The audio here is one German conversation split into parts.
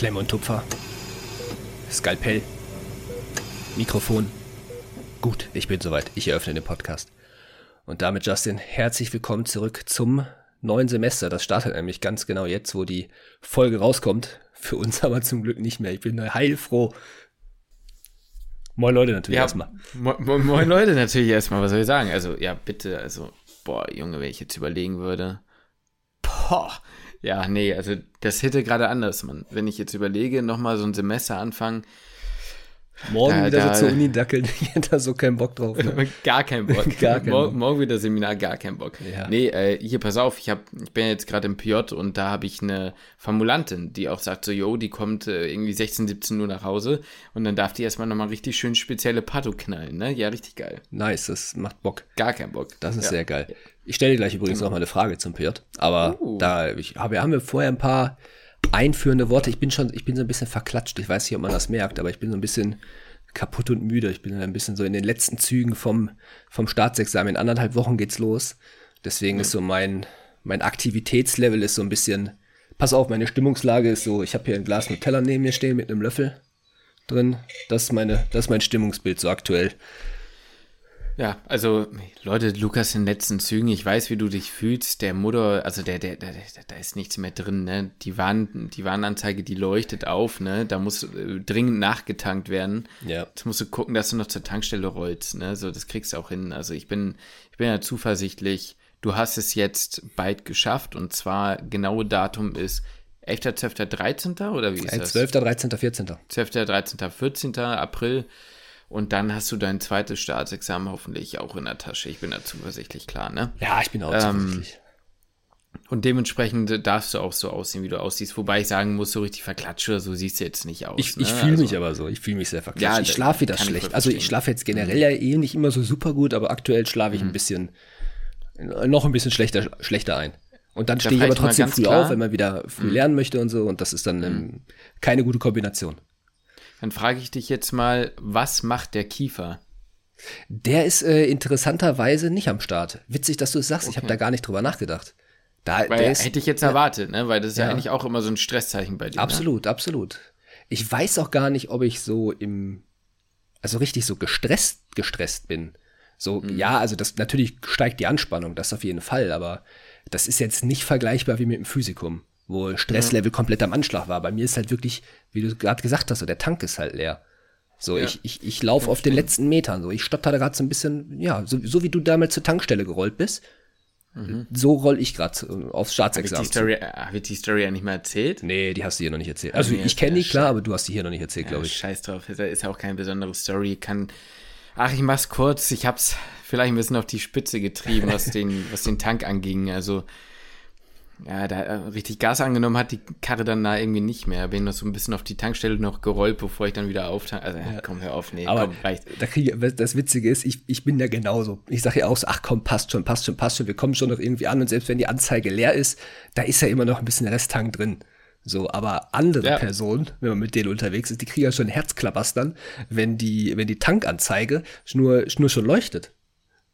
Klemme und Tupfer. Skalpell. Mikrofon. Gut, ich bin soweit. Ich eröffne den Podcast. Und damit, Justin, herzlich willkommen zurück zum neuen Semester. Das startet nämlich ganz genau jetzt, wo die Folge rauskommt. Für uns aber zum Glück nicht mehr. Ich bin heilfroh. Moin Leute natürlich Ja, erstmal. Mo mo moin Leute natürlich erstmal, was soll ich sagen? Also, ja, bitte, also, boah, Junge, wenn ich jetzt überlegen würde. Boah, ja, nee, also das hätte gerade anders, Mann. Wenn ich jetzt überlege, nochmal so ein Semester anfangen, Morgen Da- wieder da- so zur Uni dackeln. Ich hätte da so keinen Bock drauf. Ne? gar kein Bock. Gar keinen Mor Bock. Morgen wieder Seminar, gar kein Bock. Ja. Nee, äh, hier, pass auf, ich, hab, ich bin jetzt gerade im PJ und da habe ich eine Formulantin, die auch sagt so, yo, die kommt äh, irgendwie 16, 17 Uhr nach Hause und dann darf die erstmal nochmal richtig schön spezielle Pato knallen, ne? Ja, richtig geil. Nice, das macht Bock. Gar kein Bock. Das ist ja. sehr geil. Ich stelle dir gleich übrigens noch mal eine Frage zum PJ. Aber Uh. da ich, habe, haben wir vorher ein paar einführende Worte. Ich bin schon, ich bin so ein bisschen verklatscht. Ich weiß nicht, ob man das merkt, aber ich bin so ein bisschen kaputt und müde. Ich bin ein bisschen so in den letzten Zügen vom, vom Staatsexamen. In anderthalb Wochen geht's los. Deswegen ist so mein, mein Aktivitätslevel ist so ein bisschen, pass auf, meine Stimmungslage ist so, ich habe hier ein Glas Nutella neben mir stehen mit einem Löffel drin. Das ist meine, das ist mein Stimmungsbild so aktuell. Ja, also Leute, Lukas in letzten Zügen, ich weiß, wie du dich fühlst. Der Mutter, also der, der, der, der da ist nichts mehr drin, ne? Die Warn, die Warnanzeige, die leuchtet auf, ne? Da muss äh, dringend nachgetankt werden. Ja. Jetzt musst du gucken, dass du noch zur Tankstelle rollst, ne? So, das kriegst du auch hin. Also ich bin, ich bin ja zuversichtlich. Du hast es jetzt bald geschafft und zwar genaue Datum ist 11., 12., 13. oder wie ist Ein das? 12., 13., 14. 12., 13., 14. April. Und dann hast du dein zweites Staatsexamen hoffentlich auch in der Tasche. Ich bin da zuversichtlich klar, ne? Ja, ich bin auch Ähm, zuversichtlich. Und dementsprechend darfst du auch so aussehen, wie du aussiehst. Wobei ich sagen muss, so richtig verklatscht oder so siehst du jetzt nicht aus. Ich, ne? ich fühle Also, mich aber so. Ich fühle mich sehr verklatscht. Ja, ich da- schlafe wieder ich schlecht. voll Also ich schlafe jetzt generell ja eh nicht immer so super gut, aber aktuell schlafe ich ein bisschen, noch ein bisschen schlechter, schlechter ein. Und dann stehe ich aber ich trotzdem früh klar- Mhm. auf, wenn man wieder früh lernen möchte und so. Und das ist dann ähm, keine gute Kombination. Dann frage ich dich jetzt mal, was macht der Kiefer? Der ist äh, interessanterweise nicht am Start. Witzig, dass du es sagst. Ich habe da gar nicht drüber nachgedacht. Da, Weil ist, hätte ich jetzt erwartet, ne? Weil das ist ja. Ja. eigentlich auch immer so ein Stresszeichen bei dir. Ne? Absolut, absolut. Ich weiß auch gar nicht, ob ich so im, also richtig so gestresst, gestresst bin. So, Mhm. ja, also das, natürlich steigt die Anspannung, das auf jeden Fall, aber das ist jetzt nicht vergleichbar wie mit dem Physikum, wo Stresslevel komplett am Anschlag war. Bei mir ist halt wirklich, wie du gerade gesagt hast, so der Tank ist halt leer. So, Ja. ich, ich, ich laufe auf den letzten Metern, so, ich stotter da gerade so ein bisschen, ja, so, so wie du damals zur Tankstelle gerollt bist, so roll ich gerade aufs Mhm. Ich, die Staatsexamen. zu. Story, äh, hab ich die Story ja nicht mal erzählt? Nee, die hast du hier noch nicht erzählt. Also nee, ich kenne die, ja, klar, aber du hast die hier noch nicht erzählt, glaube Ja, ich. Scheiß drauf, ist ja- ist ja auch keine besondere Story. Kann. Ach, ich mach's kurz. Ich hab's vielleicht ein bisschen auf die Spitze getrieben, was den, was den Tank anging. Also, ja, da äh, richtig Gas angenommen hat die Karre dann da irgendwie nicht mehr. Bin noch so ein bisschen auf die Tankstelle noch gerollt, bevor ich dann wieder auftank. Also, ja. komm, hör auf, nee, Aber komm, reicht. da ich, das Witzige ist, ich, ich bin ja genauso. Ich sage ja auch so, ach komm, passt schon, passt schon, passt schon, wir kommen schon noch irgendwie an und selbst wenn die Anzeige leer ist, da ist ja immer noch ein bisschen Resttank drin. So, aber andere Ja. Personen, wenn man mit denen unterwegs ist, die kriegen ja schon Herzklappers dann, wenn die, wenn die Tankanzeige nur, nur schon leuchtet.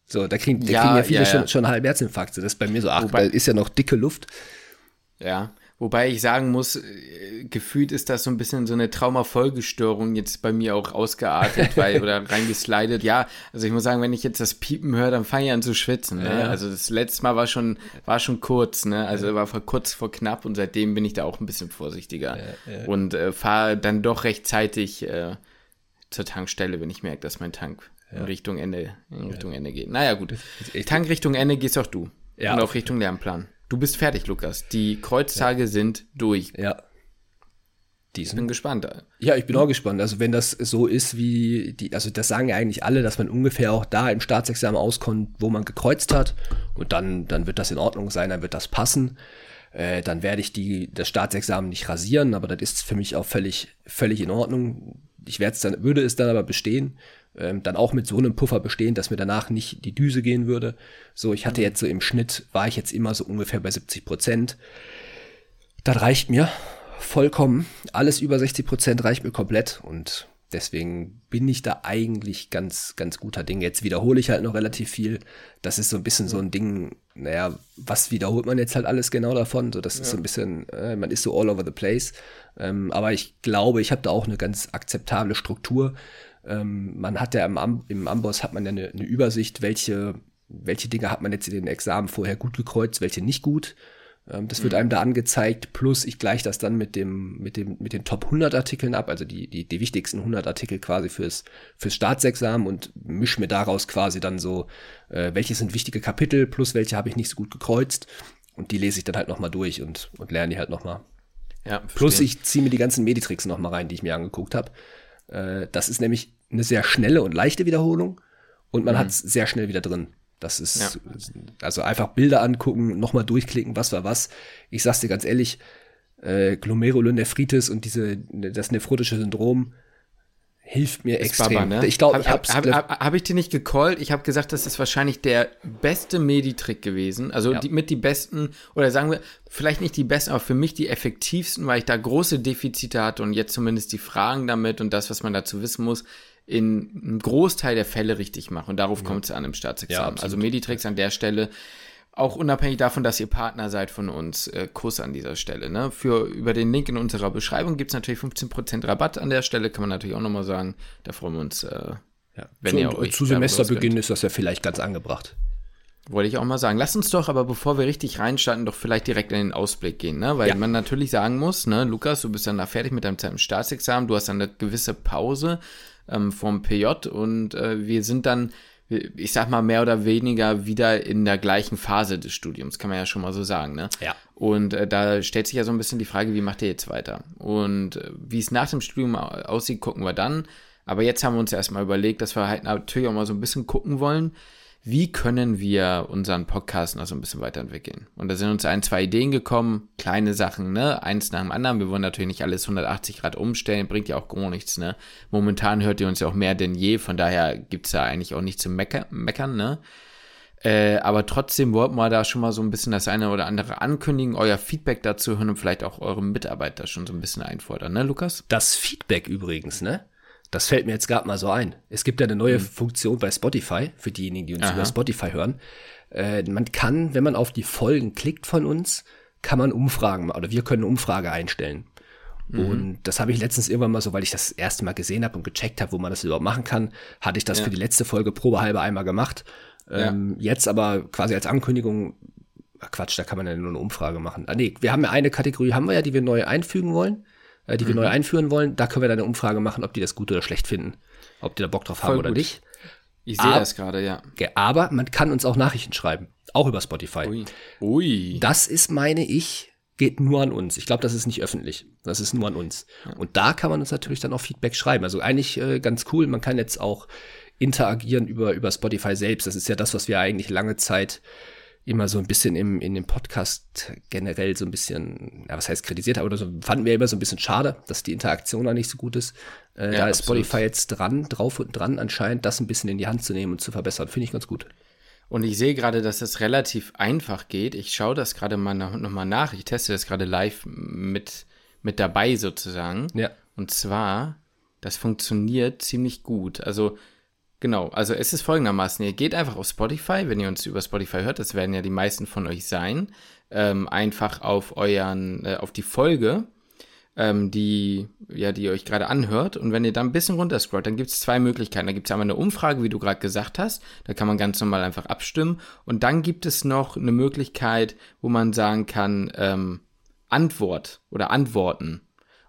So, da kriegen, da Ja, kriegen ja viele ja, ja. Schon, schon Halbherzinfarkte. Das ist bei mir so, ach, Wobei- da ist ja noch dicke Luft. Ja, wobei ich sagen muss, äh, gefühlt ist das so ein bisschen so eine Traumafolgestörung jetzt bei mir auch ausgeartet, weil oder reingeslidet. Ja, also ich muss sagen, wenn ich jetzt das Piepen höre, dann fange ich an zu schwitzen. Ne? Ja. Also das letzte Mal war schon war schon kurz, ne? Also war vor kurz vor knapp und seitdem bin ich da auch ein bisschen vorsichtiger und äh, fahre dann doch rechtzeitig äh, zur Tankstelle, wenn ich merke, dass mein Tank in Richtung Ende in Richtung Ende geht. Naja gut, Tank Richtung Ende gehst auch du Ja, und auf auch Richtung Lernplan. Du bist fertig, Lukas. Die Kreuztage sind durch. Ja. Die Ich bin gespannt. Ja, ich bin auch gespannt. Also wenn das so ist wie die, also das sagen ja eigentlich alle, dass man ungefähr auch da im Staatsexamen auskommt, wo man gekreuzt hat. Und dann, dann wird das in Ordnung sein, dann wird das passen. Äh, dann werde ich die, das Staatsexamen nicht rasieren, aber das ist für mich auch völlig, völlig in Ordnung. Ich werde es dann, würde es dann aber bestehen, ähm, dann auch mit so einem Puffer bestehen, dass mir danach nicht die Düse gehen würde. So, ich hatte jetzt so im Schnitt, war ich jetzt immer so ungefähr bei 70 Prozent. Das reicht mir vollkommen. Alles über 60 Prozent reicht mir komplett und deswegen bin ich da eigentlich ganz, ganz guter Ding. Jetzt wiederhole ich halt noch relativ viel. Das ist so ein bisschen so ein Ding, naja, was wiederholt man jetzt halt alles genau davon? So, das ja. ist so ein bisschen, äh, man ist so all over the place. Ähm, aber ich glaube, ich habe da auch eine ganz akzeptable Struktur. Ähm, man hat ja im, Am im Amboss hat man ja eine, eine Übersicht, welche, welche Dinge hat man jetzt in den Examen vorher gut gekreuzt, welche nicht gut. Ähm, das wird mhm. einem da angezeigt, plus ich gleiche das dann mit dem, mit dem, mit den Top 100 Artikeln ab, also die, die, die wichtigsten 100 Artikel quasi fürs, fürs Staatsexamen und mische mir daraus quasi dann so, äh, welche sind wichtige Kapitel, plus welche habe ich nicht so gut gekreuzt. Und die lese ich dann halt nochmal durch und, und lerne die halt nochmal. Ja, plus ich ziehe mir die ganzen Meditricks nochmal rein, die ich mir angeguckt habe. Äh, das ist nämlich eine sehr schnelle und leichte Wiederholung und man mhm. hat es sehr schnell wieder drin. Das ist, ja. also einfach Bilder angucken, nochmal durchklicken, was war was. Ich sag's dir ganz ehrlich, äh, Glomerulonephritis und diese, das nephrotische Syndrom hilft mir ist extrem. Baba, ne? Ich glaube, ich. Habe hab, hab ich dir nicht gecallt? Ich habe gesagt, das ist wahrscheinlich der beste Meditrick gewesen. Also ja. die, mit die besten, oder sagen wir, vielleicht nicht die besten, aber für mich die effektivsten, weil ich da große Defizite hatte und jetzt zumindest die Fragen damit und das, was man dazu wissen muss, in einem Großteil der Fälle richtig mache. Und darauf ja. kommt es an im Staatsexamen. Ja, also Meditricks an der Stelle, auch unabhängig davon, dass ihr Partner seid von uns, äh, Kuss an dieser Stelle. Ne? Für, über den Link in unserer Beschreibung gibt es natürlich 15% Rabatt an der Stelle, kann man natürlich auch nochmal sagen. Da freuen wir uns, äh, ja. wenn zu, ihr euch. Zu Semesterbeginn ist das ja vielleicht ganz angebracht. Wollte ich auch mal sagen. Lass uns doch aber, bevor wir richtig reinstarten, doch vielleicht direkt in den Ausblick gehen, ne? Weil ja. man natürlich sagen muss, ne, Lukas, du bist dann da fertig mit deinem Staatsexamen, du hast dann eine gewisse Pause ähm, vom PJ und äh, wir sind dann, ich sag mal, mehr oder weniger wieder in der gleichen Phase des Studiums, kann man ja schon mal so sagen, ne? Ja. Und äh, da stellt sich ja so ein bisschen die Frage, wie macht ihr jetzt weiter? Und äh, wie es nach dem Studium aussieht, gucken wir dann. Aber jetzt haben wir uns erstmal überlegt, dass wir halt natürlich auch mal so ein bisschen gucken wollen, wie können wir unseren Podcast noch so ein bisschen weiterentwickeln? Und da sind uns ein, zwei Ideen gekommen, kleine Sachen, ne? Eins nach dem anderen. Wir wollen natürlich nicht alles 180 Grad umstellen, bringt ja auch gar nichts, ne? Momentan hört ihr uns ja auch mehr denn je, von daher gibt's da eigentlich auch nicht zu mecker meckern, ne? Äh, aber trotzdem wollten wir da schon mal so ein bisschen das eine oder andere ankündigen, euer Feedback dazu hören und vielleicht auch eure Mitarbeiter schon so ein bisschen einfordern, ne, Lukas? Das Feedback übrigens, ne? Das fällt mir jetzt gerade mal so ein. Es gibt ja eine neue mhm. Funktion bei Spotify, für diejenigen, die uns Aha. über Spotify hören. Äh, man kann, wenn man auf die Folgen klickt von uns, kann man Umfragen, oder wir können eine Umfrage einstellen. Mhm. Und das habe ich letztens irgendwann mal so, weil ich das erste Mal gesehen habe und gecheckt habe, wo man das überhaupt machen kann, hatte ich das ja. für die letzte Folge probehalber einmal gemacht. Ähm, ja. Jetzt aber quasi als Ankündigung, Quatsch, da kann man ja nur eine Umfrage machen. Ah, nee, wir haben ja eine Kategorie, haben wir ja, die wir neu einfügen wollen. Äh, die wir mhm. neu einführen wollen. Da können wir dann eine Umfrage machen, ob die das gut oder schlecht finden. Ob die da Bock drauf Voll haben oder nicht. Ich sehe das gerade, ja. Aber man kann uns auch Nachrichten schreiben. Auch über Spotify. Ui. Ui. Das ist, meine ich, geht nur an uns. Ich glaube, das ist nicht öffentlich. Das ist nur an uns. Und da kann man uns natürlich dann auch Feedback schreiben. Also eigentlich äh, ganz cool. Man kann jetzt auch interagieren über, über Spotify selbst. Das ist ja das, was wir eigentlich lange Zeit immer so ein bisschen im, in dem Podcast generell so ein bisschen, ja, was heißt kritisiert, aber so fanden wir immer so ein bisschen schade, dass die Interaktion da nicht so gut ist. Äh, ja, da ist absolut. Spotify jetzt dran, drauf und dran anscheinend, das ein bisschen in die Hand zu nehmen und zu verbessern. Finde ich ganz gut. Und ich sehe gerade, dass das relativ einfach geht. Ich schaue das gerade mal nochmal nach. Ich teste das gerade live mit, mit dabei sozusagen. Ja. Und zwar, das funktioniert ziemlich gut. Also Genau, also es ist folgendermaßen, ihr geht einfach auf Spotify, wenn ihr uns über Spotify hört, das werden ja die meisten von euch sein, ähm, einfach auf euren, äh, auf die Folge, ähm, die, ja, die ihr euch gerade anhört. Und wenn ihr da ein bisschen runterscrollt, dann gibt es zwei Möglichkeiten. Da gibt es einmal eine Umfrage, wie du gerade gesagt hast. Da kann man ganz normal einfach abstimmen. Und dann gibt es noch eine Möglichkeit, wo man sagen kann, ähm, Antwort oder Antworten.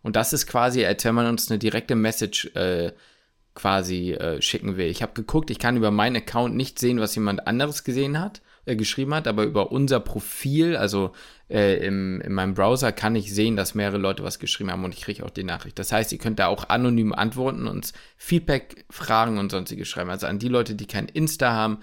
Und das ist quasi, als wenn man uns eine direkte Message äh, quasi äh, schicken will. Ich habe geguckt, ich kann über meinen Account nicht sehen, was jemand anderes gesehen hat, äh, geschrieben hat, aber über unser Profil, also äh, im, in meinem Browser, kann ich sehen, dass mehrere Leute was geschrieben haben und ich kriege auch die Nachricht. Das heißt, ihr könnt da auch anonym antworten, uns Feedback, Fragen und sonstige schreiben. Also an die Leute, die kein Insta haben,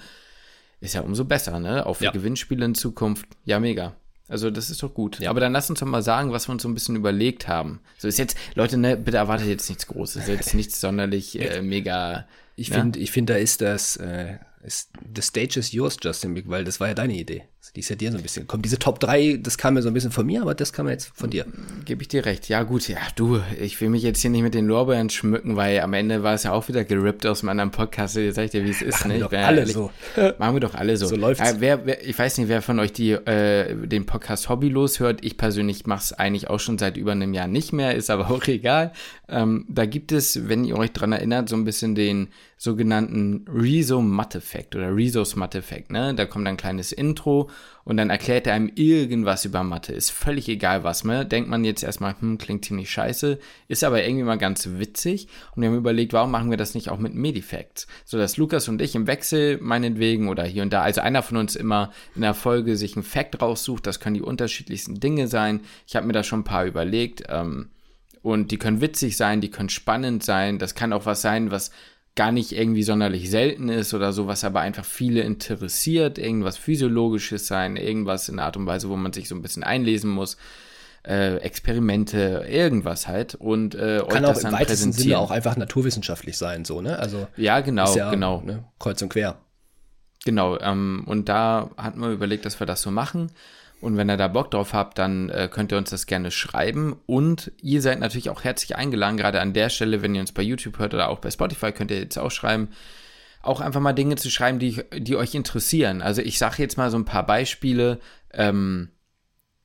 ist ja umso besser, ne? Auch für ja. Gewinnspiele in Zukunft. Ja, mega. Also das ist doch gut. Ja. Aber dann lass uns doch mal sagen, was wir uns so ein bisschen überlegt haben. So ist jetzt, Leute, ne, bitte erwartet jetzt nichts Großes. Ist jetzt nichts sonderlich äh, mega. Ich ne? finde, ich finde, da ist das, äh, ist, the stage is yours, Justin, weil das war ja deine Idee. Die ist ja dir so ein bisschen gekommen. Diese Top 3, das kam mir so ein bisschen von mir, aber das kam jetzt von dir. Gebe ich dir recht. Ja, gut, ja, du, ich will mich jetzt hier nicht mit den Lorbeeren schmücken, weil am Ende war es ja auch wieder gerippt aus meinem anderen Podcast. Jetzt sag ich dir, wie es ist. Machen ne? wir doch alle ehrlich- so. Machen wir doch alle so. So läuft's. Äh, wer, wer, ich weiß nicht, wer von euch die, äh, den Podcast hobbylos hört. Ich persönlich mache es eigentlich auch schon seit über einem Jahr nicht mehr, ist aber auch egal. Ähm, da gibt es, wenn ihr euch dran erinnert, so ein bisschen den sogenannten Rezo-Matt-Effekt oder Rezos-Matt-Effekt. Ne? Da kommt ein kleines Intro und dann erklärt er einem irgendwas über Mathe. Ist völlig egal was. Ne? Denkt man jetzt erstmal, hm, klingt ziemlich scheiße, ist aber irgendwie mal ganz witzig. Und wir haben überlegt, warum machen wir das nicht auch mit Medifacts? So dass Lukas und ich im Wechsel meinetwegen oder hier und da, also einer von uns immer in der Folge sich einen Fact raussucht. Das können die unterschiedlichsten Dinge sein. Ich habe mir da schon ein paar überlegt. Ähm, und die können witzig sein, die können spannend sein. Das kann auch was sein, was gar nicht irgendwie sonderlich selten ist oder so, was aber einfach viele interessiert. Irgendwas Physiologisches sein, irgendwas in Art und Weise, wo man sich so ein bisschen einlesen muss. Äh, Experimente, irgendwas halt. Und äh, Kann auch im weitesten. Sinne auch einfach naturwissenschaftlich sein, so, ne? Also, ja, genau, ja, genau. Ne, kreuz und quer. Genau, ähm, und da hatten wir überlegt, dass wir das so machen. Und wenn ihr da Bock drauf habt, dann äh, könnt ihr uns das gerne schreiben. Und ihr seid natürlich auch herzlich eingeladen, gerade an der Stelle, wenn ihr uns bei YouTube hört oder auch bei Spotify, könnt ihr jetzt auch schreiben, auch einfach mal Dinge zu schreiben, die, die euch interessieren. Also ich sage jetzt mal so ein paar Beispiele. Ähm,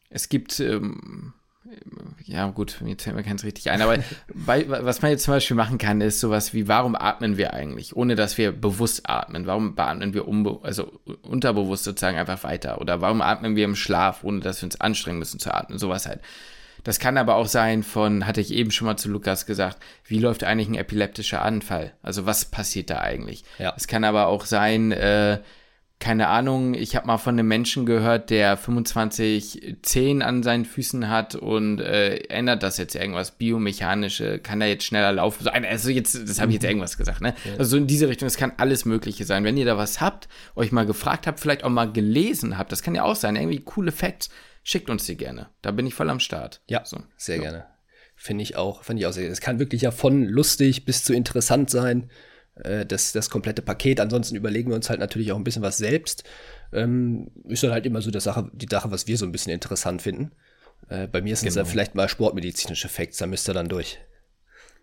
es gibt, ähm, ja gut, mir fällt mir keins richtig ein, aber bei, was man jetzt zum Beispiel machen kann, ist sowas wie, warum atmen wir eigentlich, ohne dass wir bewusst atmen? Warum atmen wir unbe also unterbewusst sozusagen einfach weiter? Oder warum atmen wir im Schlaf, ohne dass wir uns anstrengen müssen zu atmen? Sowas halt. Das kann aber auch sein von, hatte ich eben schon mal zu Lukas gesagt, wie läuft eigentlich ein epileptischer Anfall? Also was passiert da eigentlich? Ja. Es kann aber auch sein, äh, keine Ahnung, ich habe mal von einem Menschen gehört, der 25 Zehen an seinen Füßen hat und äh, ändert das jetzt irgendwas biomechanische, kann er jetzt schneller laufen? So, Also jetzt, das habe ich jetzt irgendwas gesagt, ne? Also so in diese Richtung, es kann alles Mögliche sein. Wenn ihr da was habt, euch mal gefragt habt, vielleicht auch mal gelesen habt, das kann ja auch sein, irgendwie coole Facts, schickt uns die gerne. Da bin ich voll am Start. Ja, so. sehr gerne. Finde ich auch, finde ich auch sehr. Es kann wirklich ja von lustig bis zu interessant sein. Äh, das, das komplette Paket. Ansonsten überlegen wir uns halt natürlich auch ein bisschen was selbst. Ähm, ist dann halt immer so die Sache, die Sache, was wir so ein bisschen interessant finden. Äh, bei mir sind es Genau. dann vielleicht mal sportmedizinische Facts, da müsst ihr dann durch.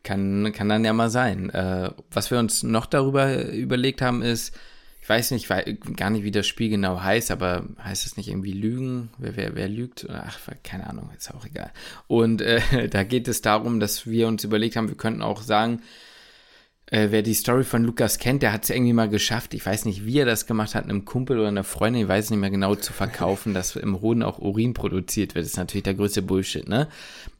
Kann, kann dann ja mal sein. Äh, was wir uns noch darüber überlegt haben, ist, ich weiß nicht, wei- gar nicht, wie das Spiel genau heißt, aber heißt es nicht irgendwie Lügen? Wer, wer, wer lügt? Ach, keine Ahnung, ist auch egal. Und äh, da geht es darum, dass wir uns überlegt haben, wir könnten auch sagen, äh, wer die Story von Lukas kennt, der hat es irgendwie mal geschafft, ich weiß nicht, wie er das gemacht hat, einem Kumpel oder einer Freundin, ich weiß nicht mehr genau, zu verkaufen, dass im Hoden auch Urin produziert wird. Das ist natürlich der größte Bullshit, ne?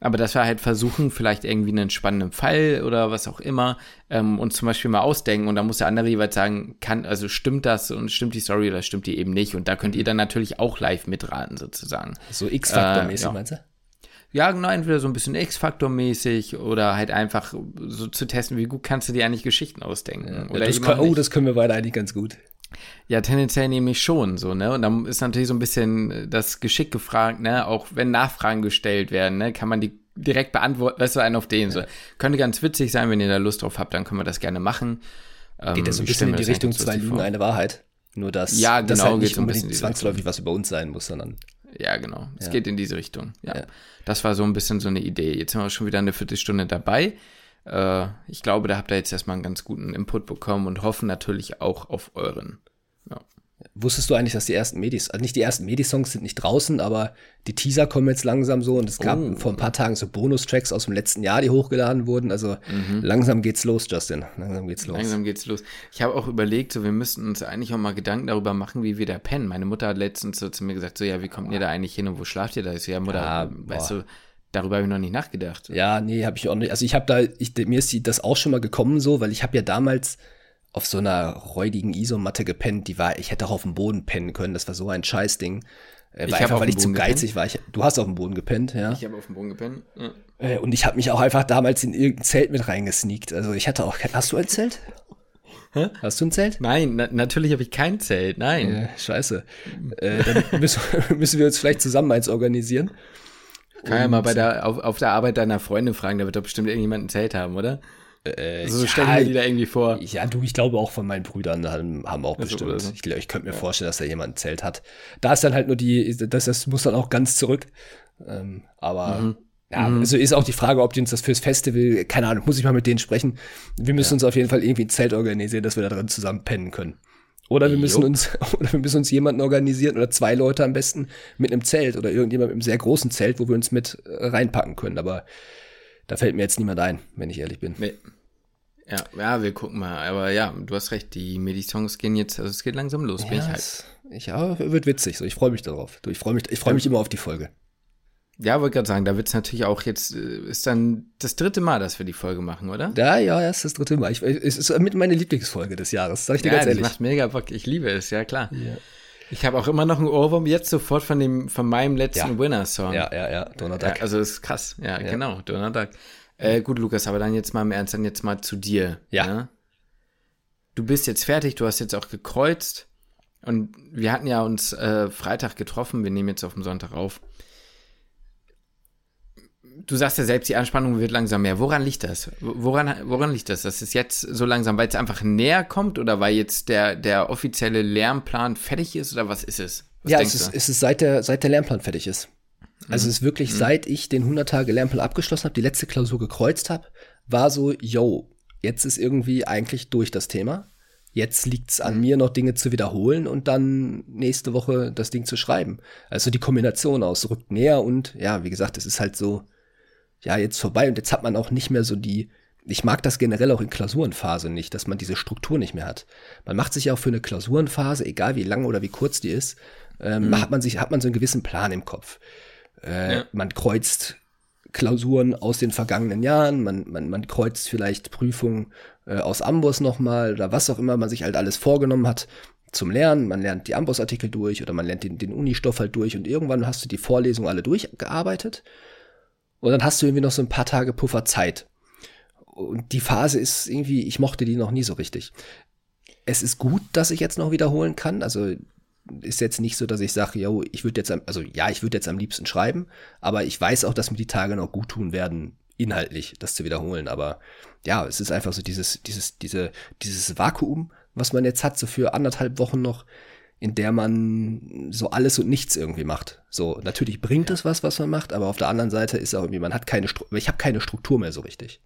Aber dass wir halt versuchen, vielleicht irgendwie einen spannenden Fall oder was auch immer, ähm, uns zum Beispiel mal ausdenken und da muss der andere jeweils sagen, kann, also stimmt das und stimmt die Story oder stimmt die eben nicht? Und da könnt ihr dann natürlich auch live mitraten, sozusagen. So X-Faktor-mäßig, Äh, ja. meinst du? Ja, genau, entweder so ein bisschen X-Faktor-mäßig oder halt einfach so zu testen, wie gut kannst du dir eigentlich Geschichten ausdenken. oder das kann, oh, das können wir beide eigentlich ganz gut. Ja, tendenziell nämlich schon so, ne? Und dann ist natürlich so ein bisschen das Geschick gefragt, ne? Auch wenn Nachfragen gestellt werden, ne? Kann man die direkt beantworten, weißt du, einen auf den so. Könnte ganz witzig sein, wenn ihr da Lust drauf habt, dann können wir das gerne machen. Ähm, Geht das so ein ich bisschen in die das Richtung zwei Lügen, eine Wahrheit. Nur dass Ja, das genau, halt geht nicht unbedingt zwangsläufig was über uns sein muss, sondern Ja, genau. Es Ja. geht in diese Richtung. Ja. Ja. Das war so ein bisschen so eine Idee. Jetzt sind wir schon wieder eine Viertelstunde dabei. Äh, ich glaube, da habt ihr jetzt erstmal einen ganz guten Input bekommen und hoffen natürlich auch auf euren. Wusstest du eigentlich, dass die ersten Medis, also nicht die ersten Medisongs sind nicht draußen, aber die Teaser kommen jetzt langsam so und es gab Oh. vor ein paar Tagen so Bonustracks aus dem letzten Jahr, die hochgeladen wurden. Also langsam geht's los, Justin. Langsam geht's los. Mhm. Langsam geht's los. Ich habe auch überlegt, so wir müssten uns eigentlich auch mal Gedanken darüber machen, wie wir da pennen. Meine Mutter hat letztens so zu mir gesagt, so ja, wie kommt ihr da eigentlich hin und wo schlaft ihr da? Ich so, ja, Mutter, Ja, weißt boah. du, darüber habe ich noch nicht nachgedacht. Ja, nee, habe ich auch nicht. Also ich habe da, ich, mir ist das auch schon mal gekommen so, weil ich habe ja damals auf so einer räudigen Isomatte gepennt, die war, ich hätte auch auf dem Boden pennen können, das war so ein Scheißding. Äh, Ich einfach, weil ich zu geizig war. Ich, du hast auf dem Boden gepennt, ja. Ich habe auf dem Boden gepennt. Ja. Äh, Und ich habe mich auch einfach damals in irgendein Zelt mit reingesneakt. Also ich hatte auch, hast du ein Zelt? Hä? Hast du ein Zelt? Nein, na, natürlich habe ich kein Zelt, nein. Äh, scheiße. Äh, dann müssen, müssen wir uns vielleicht zusammen eins organisieren. Kann ja mal bei der, auf, auf der Arbeit deiner Freundin fragen, da wird doch bestimmt irgendjemand ein Zelt haben, oder? Äh, so stellen wir die da irgendwie vor. Ja, du, ich glaube auch von meinen Brüdern haben, haben auch Also, bestimmt. so. Ich, glaub, ich könnte mir vorstellen, dass da jemand ein Zelt hat. Da ist dann halt nur die, das, das muss dann auch ganz zurück. Ähm, aber Mhm. ja, also ist auch die Frage, ob die uns das fürs Festival, keine Ahnung, muss ich mal mit denen sprechen. Wir müssen uns auf jeden Fall irgendwie ein Zelt organisieren, dass wir da drin zusammen pennen können. Oder wir müssen Jo. uns, oder wir müssen uns jemanden organisieren oder zwei Leute am besten mit einem Zelt oder irgendjemand mit einem sehr großen Zelt, wo wir uns mit äh, reinpacken können. Aber da fällt mir jetzt niemand ein, wenn ich ehrlich bin. Nee. Ja, ja, wir gucken mal. Aber ja, du hast recht, die Medi-Songs gehen jetzt, also es geht langsam los, bin ich Ja, halt. ich, ja, wird witzig. So, ich freue mich darauf. Ich freue mich, ich freue mich immer auf die Folge. Ja, wollte gerade sagen, da wird es natürlich auch jetzt, äh, ist dann das dritte Mal, dass wir die Folge machen, oder? Ja, ja, es ist das dritte Mal. Ich, es ist mit meine Lieblingsfolge des Jahres, sag ich dir ganz das ehrlich. macht mega Bock. Ich liebe es, ja klar. Ja. Ich habe auch immer noch einen Ohrwurm jetzt sofort von dem, von meinem letzten Ja. Winner-Song. Ja, ja, ja, Donald Ja, also ist krass. Ja, Ja. genau, Duck. Äh, gut, Lukas, aber dann jetzt mal im Ernst, dann jetzt mal zu dir. Ja. ne? Du bist jetzt fertig, du hast jetzt auch gekreuzt. Und wir hatten ja uns äh, Freitag getroffen, wir nehmen jetzt auf dem Sonntag auf. Du sagst ja selbst, die Anspannung wird langsam mehr. Woran liegt das? Woran, woran liegt das, dass es jetzt so langsam, weil es einfach näher kommt oder weil jetzt der, der offizielle Lernplan fertig ist oder was ist es? Was ja, es ist, es ist seit der, seit der Lernplan fertig ist. Also es ist wirklich, seit ich den 100 Tage Lernplan abgeschlossen habe, die letzte Klausur gekreuzt habe, war so, yo, jetzt ist irgendwie eigentlich durch das Thema. Jetzt liegt's Mhm. an mir, noch Dinge zu wiederholen und dann nächste Woche das Ding zu schreiben. Also die Kombination aus rückt näher und ja, wie gesagt, es ist halt so, ja, jetzt vorbei und jetzt hat man auch nicht mehr so die, ich mag das generell auch in Klausurenphase nicht, dass man diese Struktur nicht mehr hat. Man macht sich ja auch für eine Klausurenphase, egal wie lang oder wie kurz die ist, ähm, hat man sich, hat man so einen gewissen Plan im Kopf. Äh, Ja. Man kreuzt Klausuren aus den vergangenen Jahren, man, man, man kreuzt vielleicht Prüfungen äh, aus Amboss nochmal oder was auch immer man sich halt alles vorgenommen hat zum Lernen. Man lernt die Amboss-Artikel durch oder man lernt den, den Unistoff halt durch und irgendwann hast du die Vorlesungen alle durchgearbeitet und dann hast du irgendwie noch so ein paar Tage Puffer Zeit. Und die Phase ist irgendwie, ich mochte die noch nie so richtig. Es ist gut, dass ich jetzt noch wiederholen kann. Also ist jetzt nicht so, dass ich sage, yo, ich würde jetzt, am, also ja, ich würde jetzt am liebsten schreiben, aber ich weiß auch, dass mir die Tage noch gut tun werden, inhaltlich das zu wiederholen. Aber ja, es ist einfach so dieses, dieses, diese, dieses Vakuum, was man jetzt hat, so für anderthalb Wochen noch, in der man so alles und nichts irgendwie macht. So, natürlich bringt es was, was man macht, aber auf der anderen Seite ist auch irgendwie, man hat keine, Stru ich habe keine Struktur mehr so richtig.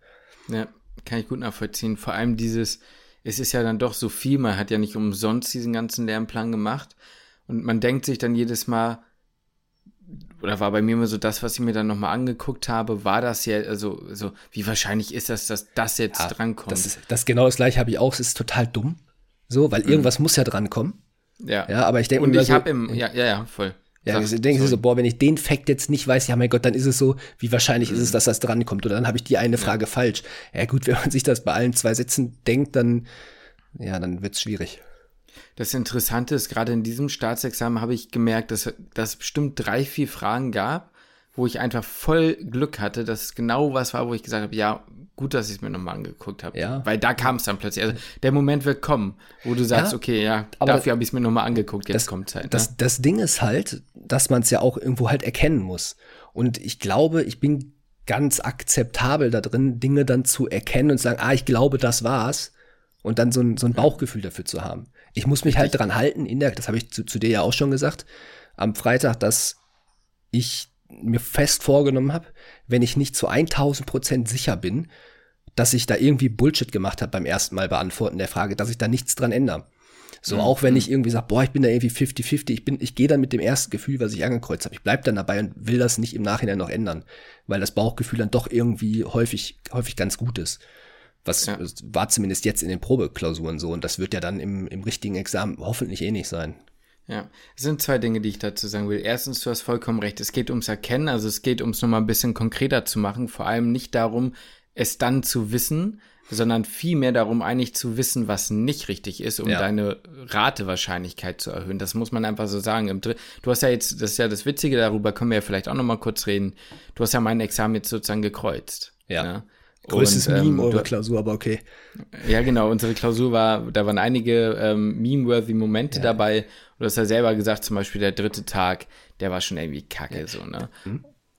Ja, kann ich gut nachvollziehen. Vor allem dieses, es ist ja dann doch so viel, man hat ja nicht umsonst diesen ganzen Lernplan gemacht. Und man denkt sich dann jedes Mal, oder war bei mir immer so das, was ich mir dann nochmal angeguckt habe, war das ja, also, so, wie wahrscheinlich ist das, dass das jetzt Ja, drankommt? Das ist das genau das gleiche habe ich auch. Es ist total dumm. So, weil irgendwas muss ja drankommen. ja. Ja, aber ich denke Und ich so, habe im, ja, ja, ja, voll. Ja, Sag, ich denke sorry. so, boah, wenn ich den Fakt jetzt nicht weiß, ja mein Gott, dann ist es so, wie wahrscheinlich ist es, dass das drankommt. Oder dann habe ich die eine Frage falsch. Ja gut, wenn man sich das bei allen zwei Sätzen denkt, dann, ja, dann wird's schwierig. Das Interessante ist, gerade in diesem Staatsexamen habe ich gemerkt, dass, dass es bestimmt drei, vier Fragen gab, wo ich einfach voll Glück hatte, dass es genau was war, wo ich gesagt habe, ja, gut, dass ich es mir nochmal angeguckt habe. Ja. Weil da kam es dann plötzlich. Also der Moment wird kommen, wo du sagst, Ja, okay, ja, dafür habe ich es mir nochmal angeguckt, jetzt kommt halt. Das, ne? das Ding ist halt, dass man es ja auch irgendwo halt erkennen muss. Und ich glaube, ich bin ganz akzeptabel da drin, Dinge dann zu erkennen und zu sagen, ah, ich glaube, das war's. Und dann so ein, so ein Bauchgefühl dafür zu haben. Ich muss mich halt dran halten, in der, das habe ich zu, zu dir ja auch schon gesagt, am Freitag, dass ich mir fest vorgenommen habe, wenn ich nicht zu 1000 Prozent sicher bin, dass ich da irgendwie Bullshit gemacht habe beim ersten Mal beantworten der Frage, dass ich da nichts dran ändere. So, auch wenn ich irgendwie sage, boah, ich bin da irgendwie 50-50, ich bin, ich gehe dann mit dem ersten Gefühl, was ich angekreuzt habe. Ich bleib dann dabei und will das nicht im Nachhinein noch ändern, weil das Bauchgefühl dann doch irgendwie häufig, häufig ganz gut ist. Was Ja. war zumindest jetzt in den Probeklausuren so und das wird ja dann im, im richtigen Examen hoffentlich eh nicht sein. Ja, es sind zwei Dinge, die ich dazu sagen will. Erstens, du hast vollkommen recht. Es geht ums Erkennen, also es geht ums nochmal ein bisschen konkreter zu machen. Vor allem nicht darum, es dann zu wissen, sondern vielmehr darum, eigentlich zu wissen, was nicht richtig ist, um Ja. deine Ratewahrscheinlichkeit zu erhöhen. Das muss man einfach so sagen. Du hast ja jetzt, das ist ja das Witzige, darüber können wir ja vielleicht auch nochmal kurz reden. Du hast ja mein Examen jetzt sozusagen gekreuzt. Ja. ne? Größtes Und, ähm, Meme eure du- Klausur, aber okay. ja, genau. Unsere Klausur war, da waren einige ähm, meme-worthy Momente dabei. Und du hast ja selber gesagt, zum Beispiel der dritte Tag, der war schon irgendwie kacke, so, ne?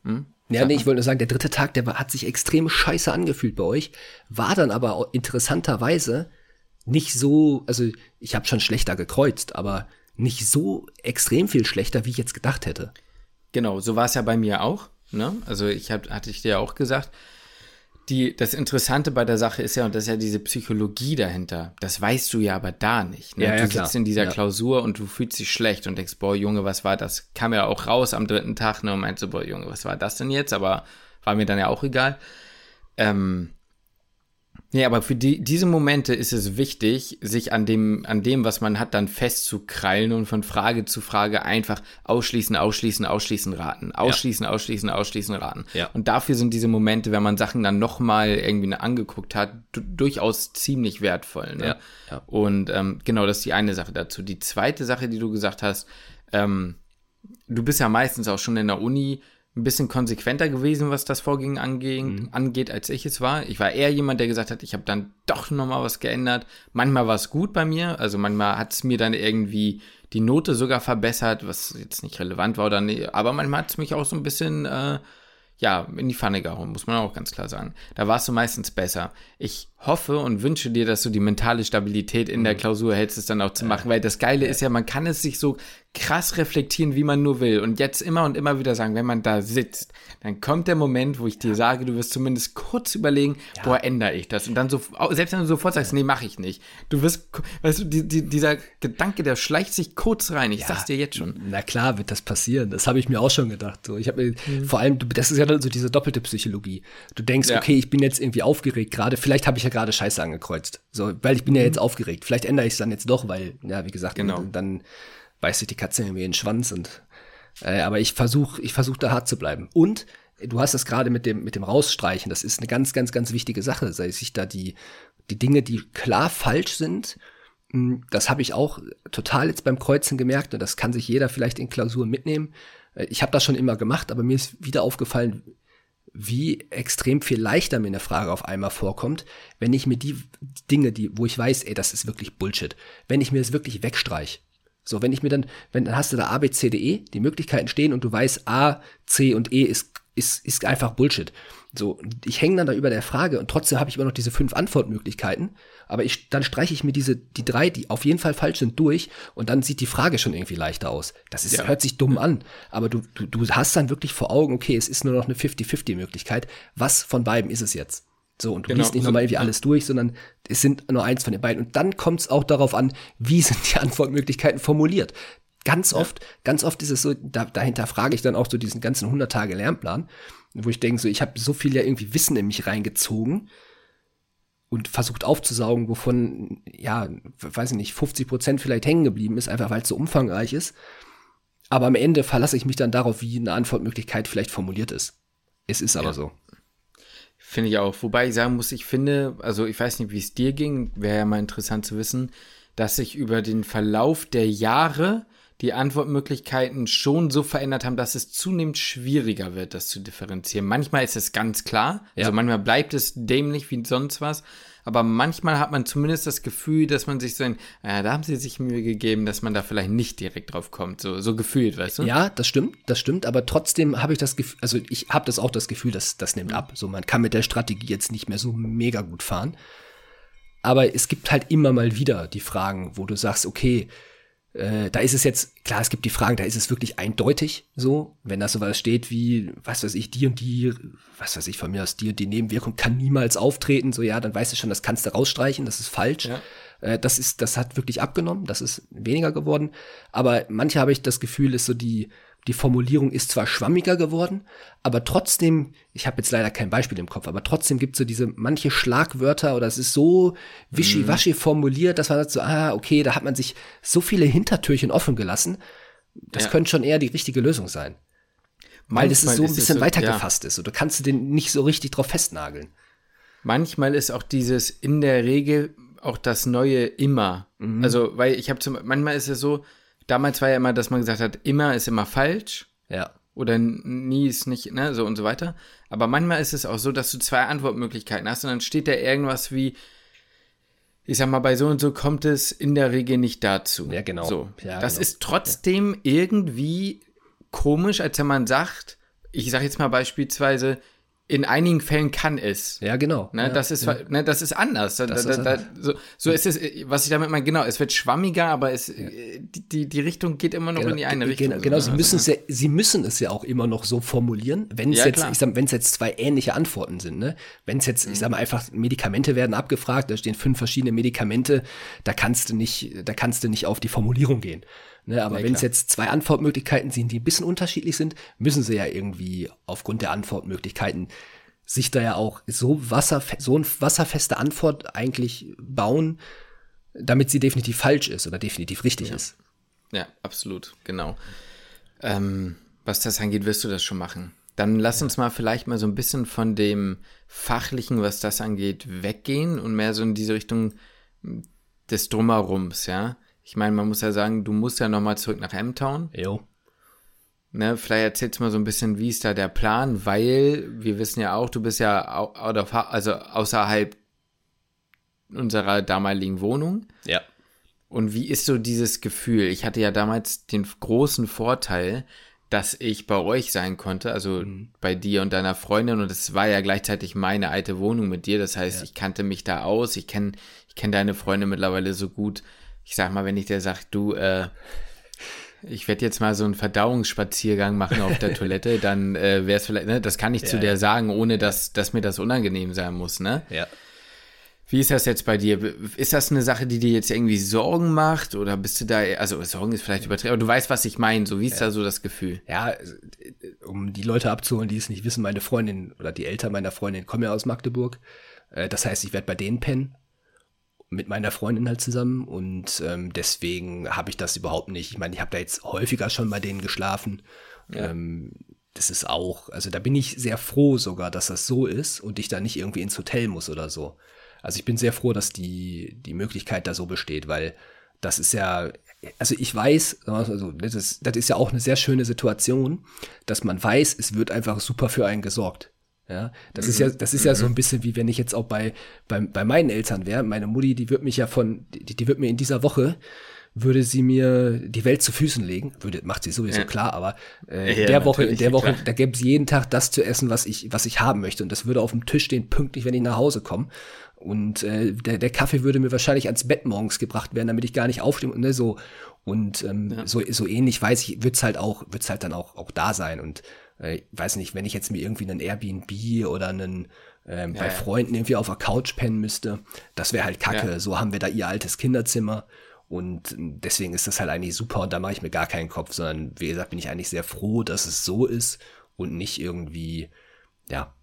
Ja, Ja, nee, ich wollte nur sagen, der dritte Tag, der war, hat sich extrem scheiße angefühlt bei euch, war dann aber interessanterweise nicht so, also ich habe schon schlechter gekreuzt, aber nicht so extrem viel schlechter, wie ich jetzt gedacht hätte. Genau, so war es ja bei mir auch. Ne? Also ich hab, hatte ich dir ja auch gesagt, die, das Interessante bei der Sache ist ja, und das ist ja diese Psychologie dahinter. Das weißt du ja aber da nicht. Ne? Ja, ja, du klar. sitzt in dieser Ja. Klausur und du fühlst dich schlecht und denkst, boah, Junge, was war das? Kam ja auch raus am dritten Tag ne, und meinte so, boah, Junge, was war das denn jetzt? Aber war mir dann ja auch egal. Ähm, nee, aber für die, diese Momente ist es wichtig, sich an dem, an dem, was man hat, dann festzukrallen und von Frage zu Frage einfach ausschließen, ausschließen, ausschließen, raten. Ausschließen, ausschließen, ausschließen, raten. Ja. Und dafür sind diese Momente, wenn man Sachen dann nochmal irgendwie angeguckt hat, du- durchaus ziemlich wertvoll. Ne? Ja, ja. Und ähm, genau, das ist die eine Sache dazu. Die zweite Sache, die du gesagt hast, ähm, du bist ja meistens auch schon in der Uni ein bisschen konsequenter gewesen, was das Vorgehen angeht, Mhm. angeht, als ich es war. Ich war eher jemand, der gesagt hat, ich habe dann doch nochmal was geändert. Manchmal war es gut bei mir, also manchmal hat es mir dann irgendwie die Note sogar verbessert, was jetzt nicht relevant war oder nee, aber manchmal hat es mich auch so ein bisschen äh, ja, in die Pfanne gehauen, muss man auch ganz klar sagen. Da warst du meistens besser. Ich hoffe und wünsche dir, dass du die mentale Stabilität in Mhm. der Klausur hältst, es dann auch zu machen, weil das Geile ist ja, man kann es sich so krass reflektieren, wie man nur will und jetzt immer und immer wieder sagen, wenn man da sitzt, dann kommt der Moment, wo ich dir sage, du wirst zumindest kurz überlegen, boah, ändere ich das und dann so, selbst wenn du sofort sagst, nee, mache ich nicht. Du wirst, weißt du, die, die, dieser Gedanke, der schleicht sich kurz rein, ich sag's dir jetzt schon. Na klar, wird das passieren. Das habe ich mir auch schon gedacht. So, ich habe mir vor allem, das ist ja dann so diese doppelte Psychologie. Du denkst, Ja. okay, ich bin jetzt irgendwie aufgeregt gerade. Vielleicht habe ich ja gerade Scheiße angekreuzt. So, weil ich bin ja jetzt aufgeregt. Vielleicht ändere ich es dann jetzt doch, weil, ja, wie gesagt, Genau. dann, dann beißt sich die Katze irgendwie in den Schwanz und äh, aber ich versuche, ich versuche da hart zu bleiben. Und du hast das gerade mit dem mit dem Rausstreichen. Das ist eine ganz, ganz, ganz wichtige Sache. Sei es sich da die die Dinge, die klar falsch sind, Mm, Das habe ich auch total jetzt beim Kreuzen gemerkt und das kann sich jeder vielleicht in Klausuren mitnehmen. Äh, Ich habe das schon immer gemacht, aber mir ist wieder aufgefallen, wie extrem viel leichter mir eine Frage auf einmal vorkommt, wenn ich mir die Dinge, die, wo ich weiß, ey, das ist wirklich Bullshit, wenn ich mir das wirklich wegstreich. So, wenn ich mir dann, wenn dann hast du da A, B, C, D, E, die Möglichkeiten stehen und du weißt, A, C und E ist, ist, ist einfach Bullshit. So, ich hänge dann da über der Frage und trotzdem habe ich immer noch diese fünf Antwortmöglichkeiten, aber ich, dann streiche ich mir diese, die drei, die auf jeden Fall falsch sind, durch und dann sieht die Frage schon irgendwie leichter aus. Das ist, Ja. hört sich dumm an, aber du, du, du hast dann wirklich vor Augen, okay, es ist nur noch eine 50-50-Möglichkeit. Was von beiden ist es jetzt? So, und du Genau, liest nicht nochmal irgendwie alles durch, sondern es sind nur eins von den beiden. Und dann kommt es auch darauf an, wie sind die Antwortmöglichkeiten formuliert. Ganz oft, ganz oft ist es so, da, dahinter frage ich dann auch so diesen ganzen 100 Tage Lernplan, wo ich denke, so, ich habe so viel ja irgendwie Wissen in mich reingezogen und versucht aufzusaugen, wovon, ja, weiß ich nicht, 50 Prozent vielleicht hängen geblieben ist, einfach weil es so umfangreich ist. Aber am Ende verlasse ich mich dann darauf, wie eine Antwortmöglichkeit vielleicht formuliert ist. Es ist aber Ja. so. Finde ich auch. Wobei ich sagen muss, ich finde, also ich weiß nicht, wie es dir ging, wäre ja mal interessant zu wissen, dass sich über den Verlauf der Jahre die Antwortmöglichkeiten schon so verändert haben, dass es zunehmend schwieriger wird, das zu differenzieren. Manchmal ist es ganz klar, Ja. also manchmal bleibt es dämlich wie sonst was, aber manchmal hat man zumindest das Gefühl, dass man sich so ein, äh, da haben sie sich Mühe gegeben, dass man da vielleicht nicht direkt drauf kommt, so, so gefühlt, weißt du? Ja, das stimmt, das stimmt, aber trotzdem habe ich das Gefühl, also ich habe das auch das Gefühl, dass das nimmt ab. So, man kann mit der Strategie jetzt nicht mehr so mega gut fahren. Aber es gibt halt immer mal wieder die Fragen, wo du sagst, okay, äh, da ist es jetzt, klar, es gibt die Fragen, da ist es wirklich eindeutig so, wenn da sowas steht wie, was weiß ich, die und die, was weiß ich von mir aus, die und die Nebenwirkung kann niemals auftreten, so ja, dann weißt du schon, das kannst du rausstreichen, das ist falsch. Ja. Äh, das ist, das hat wirklich abgenommen, das ist weniger geworden. Aber manche habe ich das Gefühl, ist so die, die Formulierung ist zwar schwammiger geworden, aber trotzdem, ich habe jetzt leider kein Beispiel im Kopf, aber trotzdem gibt es so diese manche Schlagwörter oder es ist so wischiwaschi formuliert, dass man sagt so, ah, okay, da hat man sich so viele Hintertürchen offen gelassen. Das Ja. könnte schon eher die richtige Lösung sein. Weil das ist Manchmal so ein es bisschen ja. weitergefasst ist. Und du kannst den nicht so richtig drauf festnageln. Manchmal ist auch dieses in der Regel auch das Neue immer. Mhm. Also, weil ich habe zum manchmal ist es so, damals war ja immer, dass man gesagt hat, immer ist immer falsch Ja. oder nie ist nicht, ne, so und so weiter. Aber manchmal ist es auch so, dass du zwei Antwortmöglichkeiten hast und dann steht da irgendwas wie, ich sag mal, bei so und so kommt es in der Regel nicht dazu. Ja, genau. So. Ja, das genau. ist trotzdem irgendwie komisch, als wenn man sagt, ich sage jetzt mal beispielsweise, in einigen Fällen kann es. Ja, genau. Ne, ja, das, ist, ja. ne, das ist anders. Da, Das da, ist da, anders. so, so ist es, was ich damit meine, genau, es wird schwammiger, aber es, äh, die, die Richtung geht immer noch in die eine Richtung. Genau, genau so, sie, ne? müssen es ja, sie müssen es ja auch immer noch so formulieren, wenn es Ja, jetzt, ich sag, wenn es jetzt zwei ähnliche Antworten sind, ne? Wenn es jetzt, ich sag mal einfach, Medikamente werden abgefragt, da stehen fünf verschiedene Medikamente, da kannst du nicht, da kannst du nicht auf die Formulierung gehen. Ne? Aber Ja, wenn es jetzt zwei Antwortmöglichkeiten sind, die ein bisschen unterschiedlich sind, müssen sie ja irgendwie aufgrund der Antwortmöglichkeiten sich da ja auch so wasserfe so eine wasserfeste Antwort eigentlich bauen, damit sie definitiv falsch ist oder definitiv richtig ist. Ja, absolut, genau. Ähm, was das angeht, wirst du das schon machen. Dann lass uns mal vielleicht mal so ein bisschen von dem Fachlichen, was das angeht, weggehen und mehr so in diese Richtung des Drumherums, ja. Ich meine, man muss ja sagen, du musst ja nochmal zurück nach M-Town. Jo. Ne, vielleicht erzählst du mal so ein bisschen, wie ist da der Plan, weil wir wissen ja auch, du bist ja out of, also außerhalb unserer damaligen Wohnung. Ja. Und wie ist so dieses Gefühl? Ich hatte ja damals den großen Vorteil, dass ich bei euch sein konnte, also bei dir und deiner Freundin. Und es war ja gleichzeitig meine alte Wohnung mit dir. Das heißt, Ja. ich kannte mich da aus. Ich kenne ich kenn deine Freunde mittlerweile so gut. Ich sag mal, wenn ich dir sag, du, äh, ich werde jetzt mal so einen Verdauungsspaziergang machen auf der Toilette, dann äh, wäre es vielleicht, ne, das kann ich zu Ja, dir ja. sagen, ohne dass, dass mir das unangenehm sein muss, ne? Ja. Wie ist das jetzt bei dir? Ist das eine Sache, die dir jetzt irgendwie Sorgen macht oder bist du da, also Sorgen ist vielleicht übertrieben, aber du weißt, was ich meine, so wie ist da so das Gefühl? Ja, äh, um die Leute abzuholen, die es nicht wissen, meine Freundin oder die Eltern meiner Freundin kommen ja aus Magdeburg. Äh, Das heißt, ich werde bei denen pennen. Mit meiner Freundin halt zusammen. Und ähm, deswegen habe ich das überhaupt nicht. Ich meine, ich habe da jetzt häufiger schon bei denen geschlafen. Ähm, das ist auch, also da bin ich sehr froh sogar, dass das so ist und ich da nicht irgendwie ins Hotel muss oder so. Also ich bin sehr froh, dass die, die Möglichkeit da so besteht, weil das ist ja, also ich weiß, also das, ist, das ist ja auch eine sehr schöne Situation, dass man weiß, es wird einfach super für einen gesorgt. Ja, das ist ja, das ist ja so ein bisschen wie wenn ich jetzt auch bei, bei, bei meinen Eltern wäre. Meine Mutti, die wird mich ja von, die, die wird mir in dieser Woche, würde sie mir die Welt zu Füßen legen. Würde, macht sie sowieso Ja. klar, aber äh, in Ja, der Woche, in der Woche, klar. da gäbe es jeden Tag das zu essen, was ich, was ich haben möchte. Und das würde auf dem Tisch stehen, pünktlich, wenn ich nach Hause komme. Und äh, der, der Kaffee würde mir wahrscheinlich ans Bett morgens gebracht werden, damit ich gar nicht aufstehe. Und ne, so. Und ähm, so, so ähnlich weiß ich, wird's halt auch, wird's halt dann auch, auch da sein. Und äh, ich weiß nicht, wenn ich jetzt mir irgendwie einen Airbnb oder einen ähm, bei ja. Freunden irgendwie auf der Couch pennen müsste, das wäre halt kacke. Ja. So haben wir da ihr altes Kinderzimmer. Und deswegen ist das halt eigentlich super und da mache ich mir gar keinen Kopf, sondern wie gesagt, bin ich eigentlich sehr froh, dass es so ist und nicht irgendwie, ja,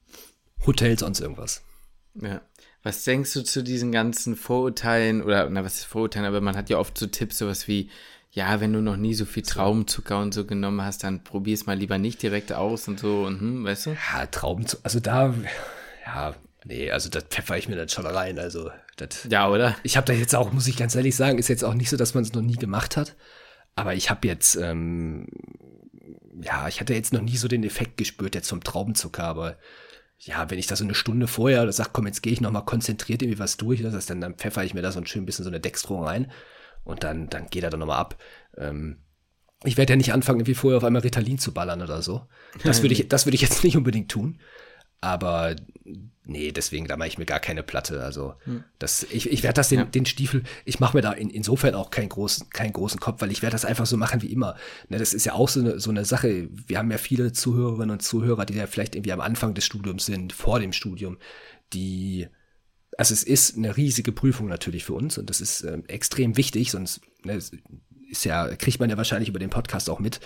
Hotel, sonst irgendwas. Ja. Was denkst du zu diesen ganzen Vorurteilen oder, na, was ist Vorurteilen, aber man hat ja oft so Tipps, sowas wie, ja, wenn du noch nie so viel Traubenzucker und so genommen hast, dann probier's mal lieber nicht direkt aus und so und hm, weißt du? Ja, Trauben, zu- also da, ja, nee, also das pfeffer ich mir dann schon rein, also das, Ja, oder? ich habe da jetzt auch, muss ich ganz ehrlich sagen, ist jetzt auch nicht so, dass man es noch nie gemacht hat. Aber ich habe jetzt, ähm, ja, ich hatte jetzt noch nie so den Effekt gespürt jetzt vom Traubenzucker. Aber ja, wenn ich da so eine Stunde vorher oder sag, komm, jetzt gehe ich noch mal konzentriert irgendwie was durch, oder das, dann, dann pfeffer ich mir da so ein schön bisschen so eine Dextro rein und dann, dann geht er dann noch mal ab. Ähm, ich werde ja nicht anfangen, irgendwie vorher auf einmal Ritalin zu ballern oder so. Das würde ich, das würde ich jetzt nicht unbedingt tun. Aber nee, deswegen, da mache ich mir gar keine Platte. Also das, ich, ich werde das den, Ja. den Stiefel, ich mache mir da in, insofern auch keinen großen, keinen großen Kopf, weil ich werde das einfach so machen wie immer. Ne, das ist ja auch so eine, so eine Sache. Wir haben ja viele Zuhörerinnen und Zuhörer, die ja vielleicht irgendwie am Anfang des Studiums sind, vor dem Studium, die also es ist eine riesige Prüfung natürlich für uns und das ist ähm, extrem wichtig, sonst ne, ist ja, kriegt man ja wahrscheinlich über den Podcast auch mit.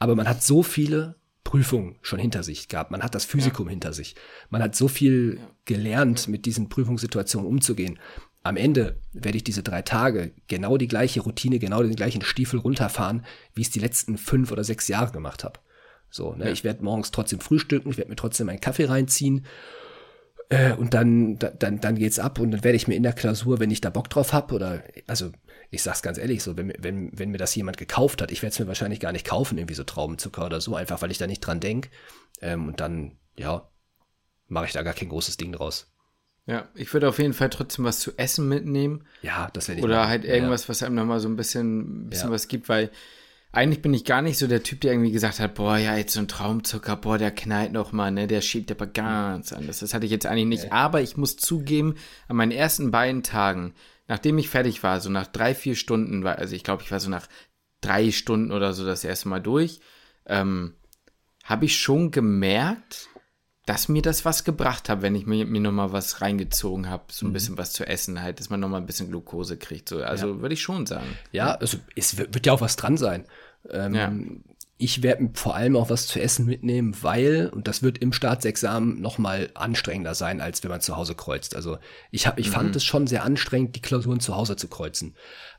Aber man hat so viele Prüfungen schon hinter sich gehabt. Man hat das Physikum hinter sich. Man hat so viel gelernt, mit diesen Prüfungssituationen umzugehen. Am Ende werde ich diese drei Tage genau die gleiche Routine, genau den gleichen Stiefel runterfahren, wie ich es die letzten fünf oder sechs Jahre gemacht habe. So, ne? Ich werde morgens trotzdem frühstücken, ich werde mir trotzdem einen Kaffee reinziehen äh, und dann, da- dann, dann geht's ab und dann werde ich mir in der Klausur, wenn ich da Bock drauf hab oder, also ich sag's ganz ehrlich, so, wenn, mir- wenn, wenn mir das jemand gekauft hat, ich werde es mir wahrscheinlich gar nicht kaufen, irgendwie so Traubenzucker oder so, einfach weil ich da nicht dran denk. Ähm, und dann, ja, mache ich da gar kein großes Ding draus. Ja, ich würde auf jeden Fall trotzdem was zu essen mitnehmen. Ja, das werde ich Oder machen. halt Ja. irgendwas, was einem nochmal so ein bisschen, bisschen Ja. was gibt, weil eigentlich bin ich gar nicht so der Typ, der irgendwie gesagt hat, boah, ja, jetzt so ein Traumzucker, boah, der knallt noch mal, ne, der schiebt aber ganz anders. Das hatte ich jetzt eigentlich nicht. Ja. Aber ich muss zugeben, an meinen ersten beiden Tagen, nachdem ich fertig war, so nach drei, vier Stunden, war, also ich glaube, ich war so nach drei Stunden oder so das erste Mal durch, ähm, habe ich schon gemerkt, dass mir das was gebracht hat, wenn ich mir, mir nochmal was reingezogen habe, so ein mhm. bisschen was zu essen halt, dass man nochmal ein bisschen Glukose kriegt. So. Also ja. würde ich schon sagen. Ja, also es wird ja auch was dran sein. Ähm, ja. Ich werde vor allem auch was zu essen mitnehmen, weil, und das wird im Staatsexamen nochmal anstrengender sein, als wenn man zu Hause kreuzt. Also ich, hab, ich mhm. fand es schon sehr anstrengend, die Klausuren zu Hause zu kreuzen.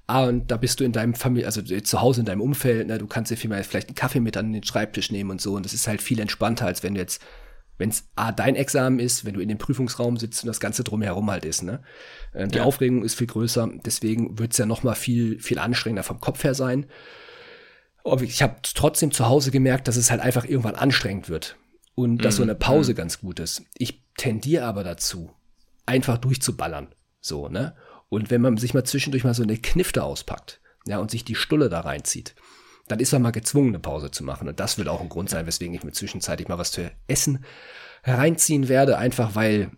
Ah, und da bist du in deinem Familie, also zu Hause in deinem Umfeld, ne, du kannst dir viel vielleicht einen Kaffee mit an den Schreibtisch nehmen und so. Und das ist halt viel entspannter, als wenn du jetzt, wenn es A, dein Examen ist, wenn du in dem Prüfungsraum sitzt und das Ganze drumherum halt ist. Ne? Äh, die ja. Aufregung ist viel größer, deswegen wird es ja noch mal viel, viel anstrengender vom Kopf her sein. Ich habe trotzdem zu Hause gemerkt, dass es halt einfach irgendwann anstrengend wird. Und dass mhm. so eine Pause mhm. ganz gut ist. Ich tendiere aber dazu, einfach durchzuballern. So, ne? Und wenn man sich mal zwischendurch mal so eine Knifte auspackt, ja, und sich die Stulle da reinzieht, dann ist man mal gezwungen, eine Pause zu machen. Und das wird auch ein Grund sein, weswegen ich mir zwischenzeitlich mal was zu essen hereinziehen werde, einfach weil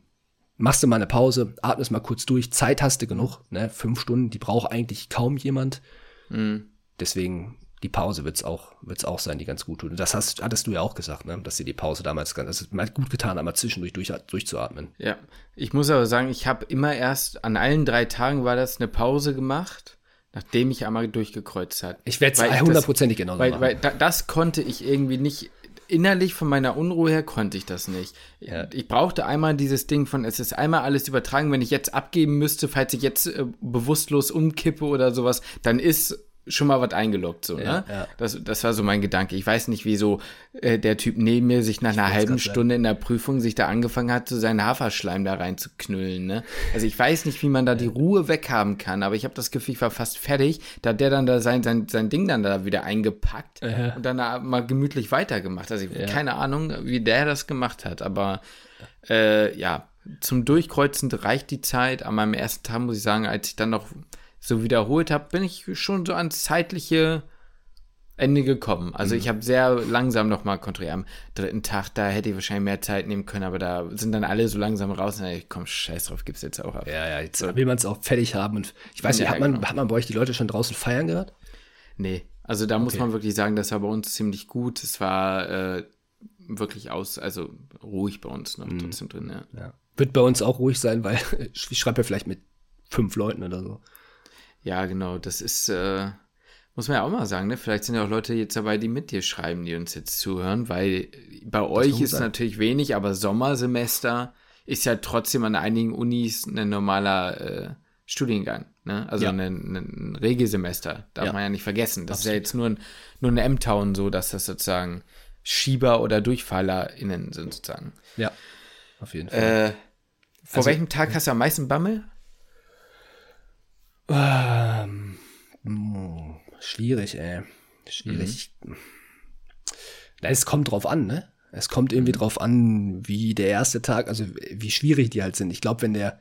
machst du mal eine Pause, atmest mal kurz durch, Zeit hast du genug, ne? Fünf Stunden, die braucht eigentlich kaum jemand. Mhm. Deswegen die Pause wird's auch, wird's auch sein, die ganz gut tut. Und das hast, hattest du ja auch gesagt, ne? dass dir die Pause damals ganz, ist gut getan, einmal zwischendurch durch, durchzuatmen. Ja, ich muss aber sagen, ich habe immer erst an allen drei Tagen war das eine Pause gemacht, nachdem ich einmal durchgekreuzt hat. Ich werde es hundertprozentig genau weil, machen. Weil da, das konnte ich irgendwie nicht, innerlich von meiner Unruhe her konnte ich das nicht. Ja. Ich brauchte einmal dieses Ding von, es ist einmal alles übertragen, wenn ich jetzt abgeben müsste, falls ich jetzt äh, bewusstlos umkippe oder sowas, dann ist schon mal was eingeloggt, so, ja, ne? Ja. Das, das war so mein Gedanke. Ich weiß nicht, wieso äh, der Typ neben mir sich nach einer halben Stunde in der Prüfung sich da angefangen hat, so seinen Haferschleim da reinzuknüllen, ne? Also ich weiß nicht, wie man da die Ruhe weghaben kann, aber ich habe das Gefühl, ich war fast fertig. Da hat der dann da sein, sein, sein Ding dann da wieder eingepackt ja. und dann da mal gemütlich weitergemacht. Also ich keine Ahnung, wie der das gemacht hat, aber äh, ja, zum Durchkreuzen reicht die Zeit. An meinem ersten Tag muss ich sagen, als ich dann noch so wiederholt habe, bin ich schon so ans zeitliche Ende gekommen. Also mhm. ich habe sehr langsam nochmal kontrolliert. Am dritten Tag, da hätte ich wahrscheinlich mehr Zeit nehmen können, aber da sind dann alle so langsam raus und ich komm, scheiß drauf, gibt's jetzt auch ab. Ja, ja, jetzt so. will man es auch fertig haben. Und ich weiß nicht, ja, hat, man, genau. hat man bei euch die Leute schon draußen feiern gehört? Nee, also da okay. muss man wirklich sagen, das war bei uns ziemlich gut. Es war äh, wirklich aus, also ruhig bei uns noch mhm. trotzdem drin, ja. ja. Wird bei uns auch ruhig sein, weil ich schreibe ja vielleicht mit fünf Leuten oder so. Ja, genau. Das ist, äh, muss man ja auch mal sagen, ne? Vielleicht sind ja auch Leute jetzt dabei, die mit dir schreiben, die uns jetzt zuhören, weil bei euch ist sein. natürlich wenig, aber Sommersemester ist ja trotzdem an einigen Unis ein normaler äh, Studiengang, ne? Also ja. ein, ein, Regelsemester, darf ja. man ja nicht vergessen. Das Absolut. ist ja jetzt nur, ein, nur eine M-Town so, dass das sozusagen Schieber oder DurchfallerInnen sind sozusagen. Ja, auf jeden Fall. Äh, vor also, welchem Tag hast du am meisten Bammel? Ähm, hm, schwierig, ey. Schwierig. Mhm. Es kommt drauf an, ne? Es kommt irgendwie mhm. drauf an, wie der erste Tag, also wie schwierig die halt sind. Ich glaube, wenn der,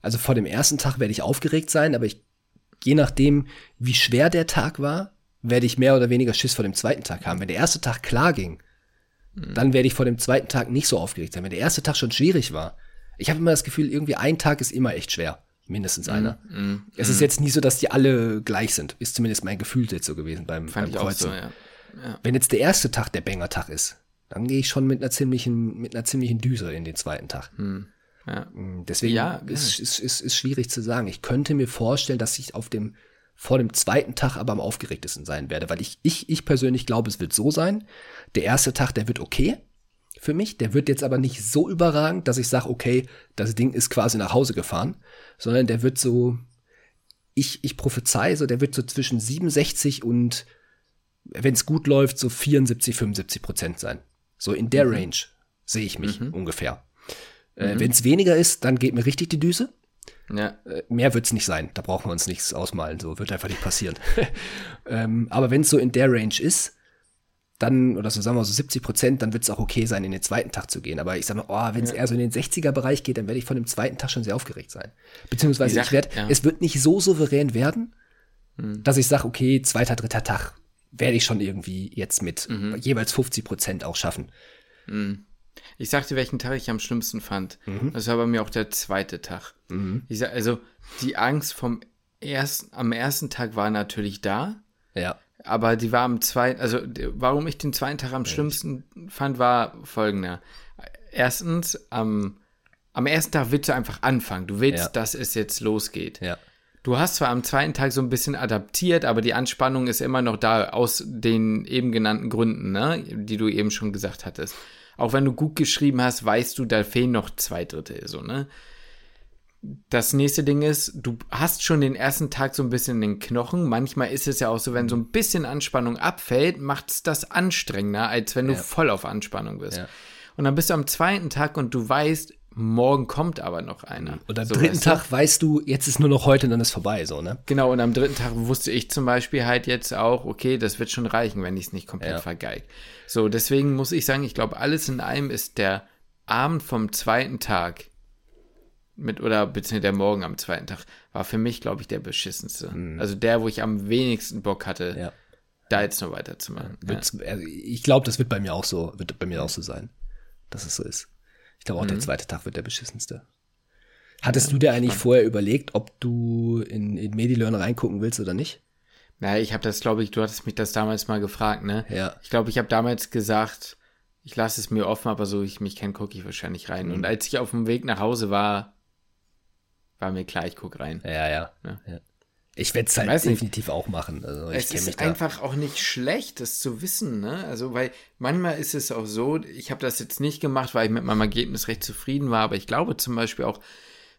also vor dem ersten Tag werde ich aufgeregt sein, aber ich, je nachdem, wie schwer der Tag war, werde ich mehr oder weniger Schiss vor dem zweiten Tag haben. Wenn der erste Tag klar ging, mhm. dann werde ich vor dem zweiten Tag nicht so aufgeregt sein. Wenn der erste Tag schon schwierig war, ich habe immer das Gefühl, irgendwie ein Tag ist immer echt schwer mindestens mhm, einer. Mm, mm, es ist jetzt nie so, dass die alle gleich sind. Ist zumindest mein Gefühl jetzt so gewesen beim, Fand beim Kreuzen. So, ja. Ja. Wenn jetzt der erste Tag der Banger-Tag ist, dann gehe ich schon mit einer ziemlichen, mit einer ziemlichen Düse in den zweiten Tag. Mm, ja. Deswegen ja, ist, ist, ist, ist schwierig zu sagen. Ich könnte mir vorstellen, dass ich auf dem vor dem zweiten Tag aber am aufgeregtesten sein werde, weil ich, ich, ich persönlich glaube, es wird so sein. Der erste Tag, der wird okay für mich. Der wird jetzt aber nicht so überragend, dass ich sage, okay, das Ding ist quasi nach Hause gefahren, sondern der wird so, ich, ich prophezei so, der wird so zwischen 67 und, wenn es gut läuft, so 74, 75 Prozent sein. So in der mhm. Range sehe ich mich mhm. ungefähr. Äh, mhm. wenn es weniger ist, dann geht mir richtig die Düse. Ja. Äh, mehr wird es nicht sein. Da brauchen wir uns nichts ausmalen. So wird einfach nicht passieren. ähm, aber wenn es so in der Range ist, dann, oder so sagen wir so 70 Prozent, dann wird es auch okay sein, in den zweiten Tag zu gehen. Aber ich sage mal, oh, wenn es ja. eher so in den 60er-Bereich geht, dann werde ich von dem zweiten Tag schon sehr aufgeregt sein. Beziehungsweise sag, ich werde, ja. es wird nicht so souverän werden, hm. dass ich sage, okay, zweiter, dritter Tag werde ich schon irgendwie jetzt mit Mhm. jeweils 50 Prozent auch schaffen. Ich sagte, welchen Tag ich am schlimmsten fand. Mhm. Das war bei mir auch der zweite Tag. Ich sag, also die Angst vom ersten, am ersten Tag war natürlich da, Ja. Aber die war am zweiten, also warum ich den zweiten Tag am schlimmsten fand, war folgender. Erstens, am, am ersten Tag willst du einfach anfangen. Du willst, Ja. dass es jetzt losgeht. Ja. Du hast zwar am zweiten Tag so ein bisschen adaptiert, aber die Anspannung ist immer noch da aus den eben genannten Gründen, ne, die du eben schon gesagt hattest. Auch wenn du gut geschrieben hast, weißt du, da fehlen noch zwei Drittel, so, ne? Das nächste Ding ist, du hast schon den ersten Tag so ein bisschen in den Knochen. Manchmal ist es ja auch so, wenn so ein bisschen Anspannung abfällt, macht es das anstrengender, als wenn du voll auf Anspannung bist. Ja. Und dann bist du am zweiten Tag und du weißt, morgen kommt aber noch einer. Und am So, dritten weißt du? Tag weißt du, jetzt ist nur noch heute und dann ist vorbei, so, ne? Genau, und am dritten Tag wusste ich zum Beispiel halt jetzt auch, okay, das wird schon reichen, wenn ich es nicht komplett Ja. vergeig. So, deswegen muss ich sagen, ich glaube, alles in allem ist der Abend vom zweiten Tag mit, oder beziehungsweise der Morgen am zweiten Tag, war für mich, glaube ich, der beschissenste. Also der, wo ich am wenigsten Bock hatte, Ja. da jetzt noch weiterzumachen. Ja. Also ich glaube, das wird bei mir auch so, wird bei mir auch so sein, dass es so ist. Ich glaube auch, Mhm. der zweite Tag wird der beschissenste. Hattest du dir eigentlich vorher überlegt, ob du in, in MediLearn reingucken willst oder nicht? Naja, ich habe das, glaube ich, du hattest mich das damals mal gefragt, ne? Ja. Ich glaube, ich habe damals gesagt, ich lasse es mir offen, aber so ich mich kenne, gucke ich wahrscheinlich rein. Mhm. Und als ich auf dem Weg nach Hause war, war mir klar, ich gucke rein. Ja, ja. Ja. ja. Ich werde es halt Weiß nicht. definitiv auch machen. Also es ist einfach auch nicht schlecht, das zu wissen, ne? Also, weil manchmal ist es auch so, ich habe das jetzt nicht gemacht, weil ich mit meinem Ergebnis recht zufrieden war, aber ich glaube zum Beispiel auch,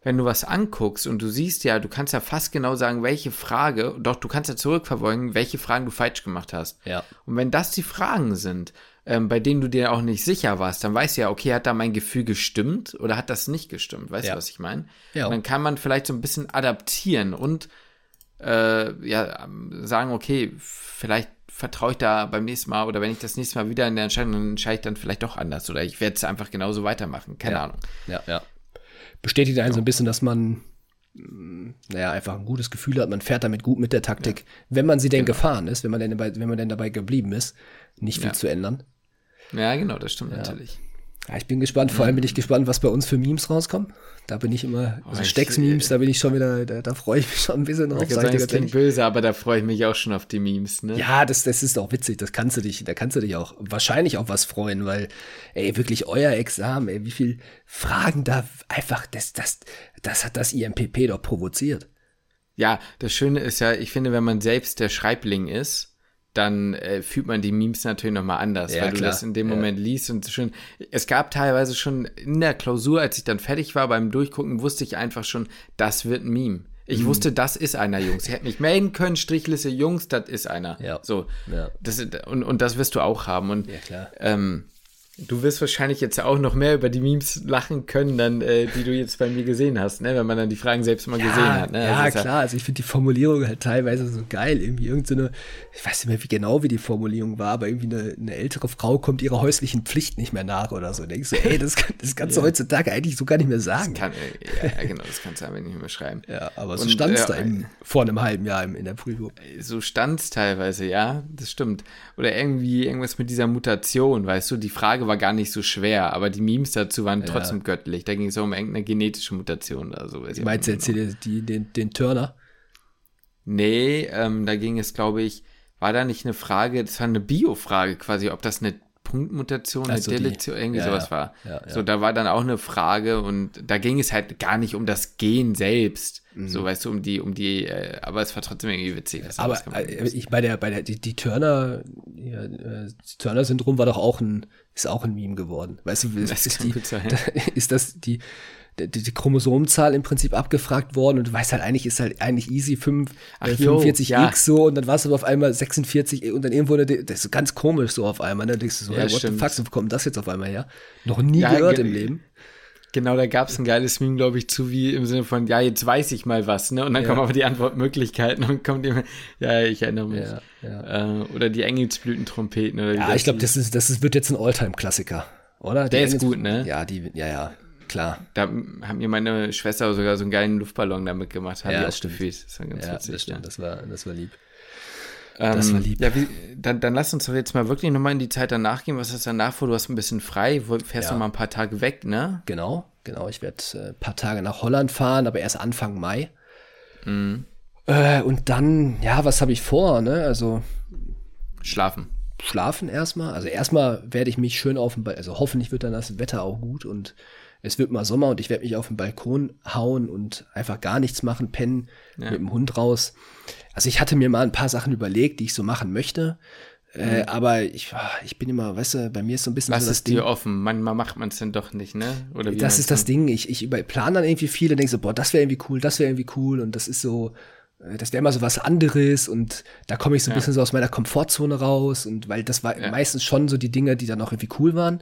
wenn du was anguckst und du siehst ja, du kannst ja fast genau sagen, welche Frage, doch du kannst ja zurückverfolgen, welche Fragen du falsch gemacht hast. Ja. Und wenn das die Fragen sind, ähm, bei denen du dir auch nicht sicher warst, dann weißt du ja, okay, hat da mein Gefühl gestimmt oder hat das nicht gestimmt? Weißt Ja. du, was ich meine? Ja. Und dann kann man vielleicht so ein bisschen adaptieren und äh, ja, ähm, sagen, okay, vielleicht vertraue ich da beim nächsten Mal oder wenn ich das nächste Mal wieder in der Entscheidung, dann entscheide ich dann vielleicht doch anders oder ich werde es einfach genauso weitermachen. Keine Ja. Ahnung. Ja, ja. Bestätigt einen so ein bisschen, dass man, naja, einfach ein gutes Gefühl hat, man fährt damit gut mit der Taktik, wenn man sie denn gefahren ist, wenn man denn dabei, wenn man denn dabei geblieben ist, nicht viel Ja. zu ändern. Ja, genau, das stimmt natürlich. Ja, ich bin gespannt, vor allem bin ich gespannt, was bei uns für Memes rauskommen. Da bin ich immer, also ich- Stecks-Memes, da bin ich schon wieder, da, da freue ich mich schon ein bisschen drauf. Sag ich das klingt böse, aber da freue ich mich auch schon auf die Memes, ne? Ja, das, das ist auch witzig, das kannst du dich, da kannst du dich auch wahrscheinlich auf was freuen, weil, ey, wirklich euer Examen, ey, wie viel Fragen da einfach, das, das, das hat das IMPP doch provoziert. Ja, das Schöne ist ja, ich finde, wenn man selbst der Schreibling ist, dann äh, fühlt man die Memes natürlich nochmal anders, Ja, weil du klar. das in dem Ja. Moment liest und schon, es gab teilweise schon in der Klausur, als ich dann fertig war beim Durchgucken, wusste ich einfach schon, das wird ein Meme. Mhm. Ich wusste, das ist einer, Jungs. Ich hätte mich melden können, Strichliste, Jungs, das ist einer. Ja. So. Ja. Das, und, und das wirst du auch haben. Und Ja, klar. ähm, du wirst wahrscheinlich jetzt auch noch mehr über die Memes lachen können, dann, äh, die du jetzt bei mir gesehen hast, ne? wenn man dann die Fragen selbst mal gesehen hat. Ne? ja, klar. Also ich finde die Formulierung halt teilweise so geil. Irgendwie irgendeine, ich weiß nicht mehr wie genau wie die Formulierung war, aber irgendwie eine, eine ältere Frau kommt ihrer häuslichen Pflicht nicht mehr nach oder so. Denkst du, ey, das, kann- das kannst du heutzutage eigentlich so gar nicht mehr sagen. Kann, äh, ja, ja, genau, das kannst du aber nicht mehr schreiben. Ja, aber so stand es äh, da im, vor einem halben Jahr in der Prüfung. So stand's teilweise, ja, das stimmt. Oder irgendwie irgendwas mit dieser Mutation, weißt du, die Frage war gar nicht so schwer, aber die Memes dazu waren trotzdem göttlich. Da ging es um irgendeine genetische Mutation oder so. ich Meinst du jetzt hier die, den, den Turner? genau. Nee, ähm, da ging es, glaube ich, war da nicht eine Frage, das war eine Bio-Frage quasi, ob das eine Punktmutation, eine Deletion, irgendwie ja, sowas ja. war. Ja. So, da war dann auch eine Frage und da ging es halt gar nicht um das Gen selbst. Mhm. So, weißt du, um die, um die, äh, aber es war trotzdem irgendwie witzig. Aber äh, ich bei der, bei der, die, die Turner, ja, äh, Turner-Syndrom war doch auch ein, ist auch ein Meme geworden. Weißt du, ist, kann die, sein. ist das die, die, die Chromosomenzahl im Prinzip abgefragt worden und du weißt halt eigentlich, ist halt eigentlich easy 5, Ach, äh, jo, 45x ja. so und dann warst du aber auf einmal 46 und dann irgendwo, das ist ganz komisch so auf einmal, ne? denkst du so, Ja, hey, what stimmt. the fuck, wo kommt das jetzt auf einmal her? Noch nie Ja, gehört ge- im Leben. Genau, da gab es ein geiles Meme, glaube ich, zu wie im Sinne von, ja, jetzt weiß ich mal was, ne? Und dann Ja. kommen aber die Antwortmöglichkeiten und kommt immer, ja, ich erinnere mich. Ja. Äh, oder die Engelsblütentrompeten oder Ja, ich glaube, das ist, das ist, wird jetzt ein Alltime-Klassiker, oder? Der Die ist Engels- gut, ne? Ja, die, ja, ja, klar. Da hat mir meine Schwester sogar so einen geilen Luftballon damit gemacht, habe Ja, das auch stimmt. gefühlt. Das war ganz Ja, witzig. das stimmt, ja. das war, das war lieb. das war lieb. Ja, wie, dann, dann lass uns doch jetzt mal wirklich nochmal in die Zeit danach gehen. Was ist danach vor? Du hast ein bisschen frei, fährst ja. noch mal ein paar Tage weg, ne? Genau, genau. Ich werde äh, ein paar Tage nach Holland fahren, aber erst Anfang Mai. Mhm. Äh, und dann, ja, was habe ich vor, ne? Also. Schlafen. Schlafen erstmal. Also erstmal werde ich mich schön auf den Balkon, also hoffentlich wird dann das Wetter auch gut und es wird mal Sommer und ich werde mich auf den Balkon hauen und einfach gar nichts machen, pennen, ja. mit dem Hund raus. Also ich hatte mir mal ein paar Sachen überlegt, die ich so machen möchte. Äh, mhm. aber ich, ah, ich bin immer, weißt du, bei mir ist so ein bisschen Lass so das es dir offen. Manchmal macht man es dann doch nicht, ne? Oder wie das ist das Ding. Ich, ich plane dann irgendwie viel und denke so, boah, das wäre irgendwie cool, das wäre irgendwie cool und das ist so, äh, das wäre immer so was anderes und da komme ich so ein ja. bisschen so aus meiner Komfortzone raus und weil das war ja. meistens schon so die Dinge, die dann auch irgendwie cool waren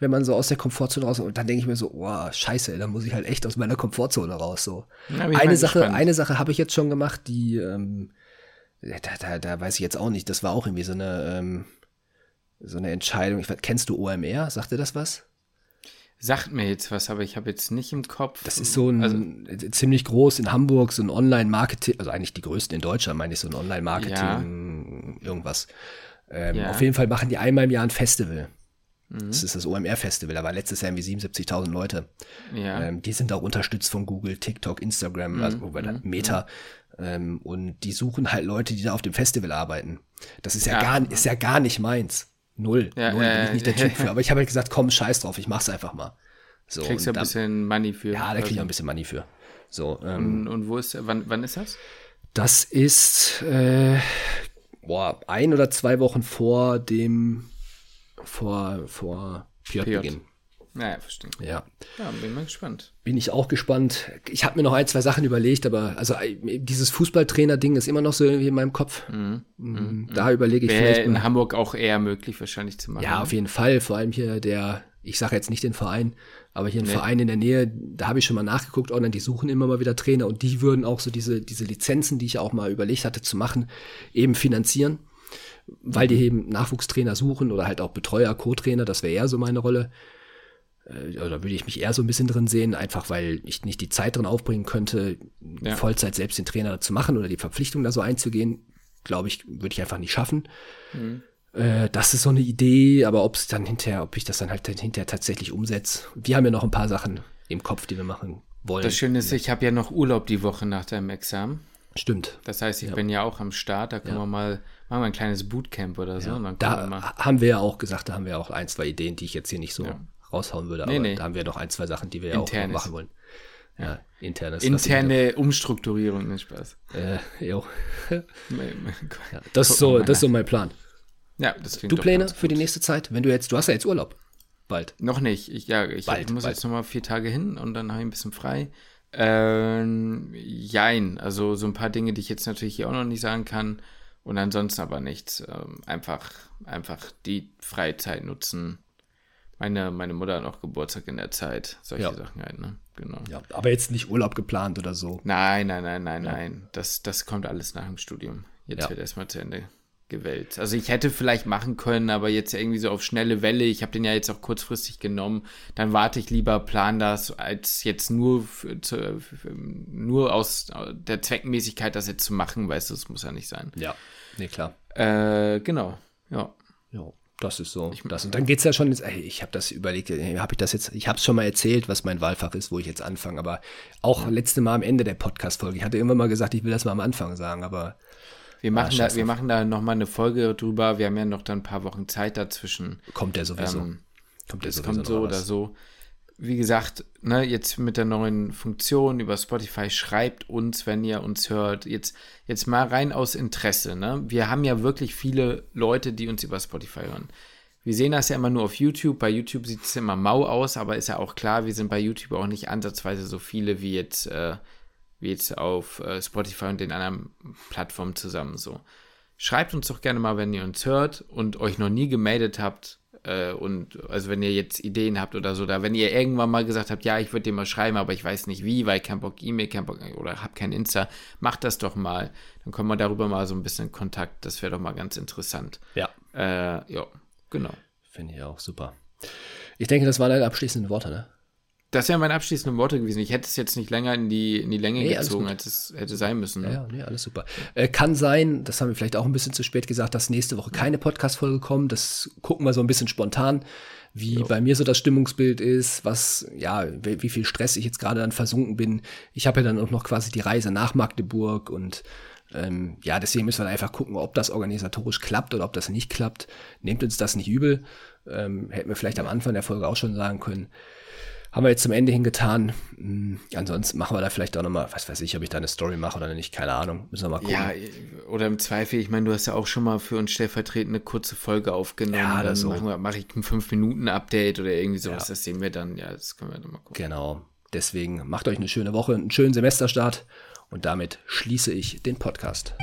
wenn man so aus der Komfortzone raus und dann denke ich mir so, oh, scheiße, dann muss ich halt echt aus meiner Komfortzone raus. So. Ja, eine Sache, gespannt. eine Sache habe ich jetzt schon gemacht, die, ähm, da, da, da weiß ich jetzt auch nicht, das war auch irgendwie so eine, ähm, so eine Entscheidung. Ich, kennst du OMR? Sagt dir das was? Sagt mir jetzt was, aber ich habe jetzt nicht im Kopf. Das ist so ein also, ziemlich groß in Hamburg, so ein Online-Marketing, also eigentlich die größten in Deutschland, meine ich, so ein Online-Marketing, ja. irgendwas. Ähm, ja. Auf jeden Fall machen die einmal im Jahr ein Festival. Mhm. Das ist das OMR-Festival, da waren letztes Jahr irgendwie 77.000 Leute. Ja. Ähm, die sind auch unterstützt von Google, TikTok, Instagram, mhm. also mhm. Meta. Ähm, und die suchen halt Leute, die da auf dem Festival arbeiten. Das ist ja, ja. gar, ist ja gar nicht meins. Null. Ja, Null, bin ich nicht der Typ für. Aber ich habe halt gesagt, komm, scheiß drauf, ich mach's einfach mal. So, Kriegst du ein bisschen Money für. Ja, da krieg ich ein bisschen Money für. So, ähm, und, und, wo ist, wann, wann ist das? Das ist, äh, boah, ein oder zwei Wochen vor dem vor, vor Pjot-Beginn. Naja, verstehe. Ja. Ja, bin mal gespannt. Bin ich auch gespannt. Ich habe mir noch ein, zwei Sachen überlegt, aber also äh, dieses Fußballtrainer-Ding ist immer noch so irgendwie in meinem Kopf. Mhm. Mm, mhm. Da überlege ich Wäre vielleicht. in mal. Hamburg auch eher möglich, wahrscheinlich zu machen. Ja, auf jeden Fall. Vor allem hier der, ich sage jetzt nicht den Verein, aber hier ein nee. Verein in der Nähe, da habe ich schon mal nachgeguckt, online, die suchen immer mal wieder Trainer und die würden auch so diese, diese Lizenzen, die ich auch mal überlegt hatte zu machen, eben finanzieren weil die eben Nachwuchstrainer suchen oder halt auch Betreuer, Co-Trainer, das wäre eher so meine Rolle. Äh, oder würde ich mich eher so ein bisschen drin sehen, einfach weil ich nicht die Zeit drin aufbringen könnte, ja. Vollzeit selbst den Trainer zu machen oder die Verpflichtung da so einzugehen. Glaube ich, würde ich einfach nicht schaffen. Mhm. Äh, das ist so eine Idee, aber ob es dann hinterher, ob ich das dann halt hinterher tatsächlich umsetze. Wir haben ja noch ein paar Sachen im Kopf, die wir machen wollen. Das Schöne ist, ich habe ja noch Urlaub die Woche nach deinem Examen. Stimmt. Das heißt, ich ja. bin ja auch am Start, da können ja. wir mal Machen wir ein kleines Bootcamp oder so. Ja, da wir haben wir ja auch gesagt, da haben wir auch ein, zwei Ideen, die ich jetzt hier nicht so ja. raushauen würde. Aber nee, nee. da haben wir noch ein, zwei Sachen, die wir ja auch machen wollen. Ja, internes. Interne Umstrukturierung, nicht Spaß. Äh, jo. ja, das, ist so, das ist so mein Plan. Ja, das Du Pläne für die nächste Zeit? Wenn du jetzt, du hast ja jetzt Urlaub. Bald. Noch nicht. Ich, ja, ich bald, muss bald. jetzt nochmal vier Tage hin und dann habe ich ein bisschen frei. Ähm, jein. Also so ein paar Dinge, die ich jetzt natürlich hier auch noch nicht sagen kann. Und ansonsten aber nichts. Ähm, einfach, einfach die Freizeit nutzen. Meine, meine Mutter hat noch Geburtstag in der Zeit. Solche ja. Sachen halt, ne? Genau. Ja, aber jetzt nicht Urlaub geplant oder so. Nein, nein, nein, nein, ja. nein. Das, das kommt alles nach dem Studium. Jetzt ja. wird erstmal zu Ende gewählt. Also ich hätte vielleicht machen können, aber jetzt irgendwie so auf schnelle Welle. Ich habe den ja jetzt auch kurzfristig genommen. Dann warte ich lieber, plan das, als jetzt nur für, zu, für, nur aus der Zweckmäßigkeit das jetzt zu machen, weißt du, das muss ja nicht sein. Ja. Nee, klar. Äh, genau, ja. Ja, das ist so. Ich, das. Und dann geht es ja schon, ey, ich habe das überlegt, habe ich das jetzt, ich habe es schon mal erzählt, was mein Wahlfach ist, wo ich jetzt anfange, aber auch ja. letzte Mal am Ende der Podcast-Folge. Ich hatte immer mal gesagt, ich will das mal am Anfang sagen, aber. Wir machen, ah, da, wir machen da nochmal eine Folge drüber. Wir haben ja noch dann ein paar Wochen Zeit dazwischen. Kommt der sowieso. Ähm, kommt der sowieso. Kommt so oder so wie gesagt, ne, jetzt mit der neuen Funktion über Spotify, schreibt uns, wenn ihr uns hört. Jetzt, jetzt mal rein aus Interesse. Ne? Wir haben ja wirklich viele Leute, die uns über Spotify hören. Wir sehen das ja immer nur auf YouTube. Bei YouTube sieht es immer mau aus, aber ist ja auch klar, wir sind bei YouTube auch nicht ansatzweise so viele wie jetzt, äh, wie jetzt auf äh, Spotify und den anderen Plattformen zusammen so. Schreibt uns doch gerne mal, wenn ihr uns hört und euch noch nie gemeldet habt, äh, und also wenn ihr jetzt Ideen habt oder so, da wenn ihr irgendwann mal gesagt habt, ja, ich würde dir mal schreiben, aber ich weiß nicht wie, weil kein Bock E-Mail, kein Bock oder hab kein Insta, macht das doch mal. Dann kommen wir darüber mal so ein bisschen in Kontakt. Das wäre doch mal ganz interessant. Ja. Äh, ja, genau. Finde ich auch super. Ich denke, das waren deine abschließenden Worte, ne? Das wären meine abschließenden Worte gewesen. Ich hätte es jetzt nicht länger in die, in die Länge nee, gezogen, als es hätte sein müssen. Ja, ja nee, alles super. Äh, kann sein, das haben wir vielleicht auch ein bisschen zu spät gesagt, dass nächste Woche keine Podcast-Folge kommt. Das gucken wir so ein bisschen spontan, wie jo. bei mir so das Stimmungsbild ist, was, ja, wie, wie viel Stress ich jetzt gerade dann versunken bin. Ich habe ja dann auch noch quasi die Reise nach Magdeburg und ähm, ja, deswegen müssen wir einfach gucken, ob das organisatorisch klappt oder ob das nicht klappt. Nehmt uns das nicht übel. Ähm, hätten wir vielleicht am Anfang der Folge auch schon sagen können haben wir jetzt zum Ende hingetan. Hm, ansonsten machen wir da vielleicht auch nochmal, was weiß ich, ob ich da eine Story mache oder nicht, keine Ahnung. Müssen wir mal gucken. Ja, oder im Zweifel, ich meine, du hast ja auch schon mal für uns stellvertretend eine kurze Folge aufgenommen. Ja, das so. Mache mach ich ein 5-Minuten-Update oder irgendwie sowas, ja. das sehen wir dann. Ja, das können wir dann mal gucken. Genau. Deswegen macht euch eine schöne Woche, einen schönen Semesterstart und damit schließe ich den Podcast.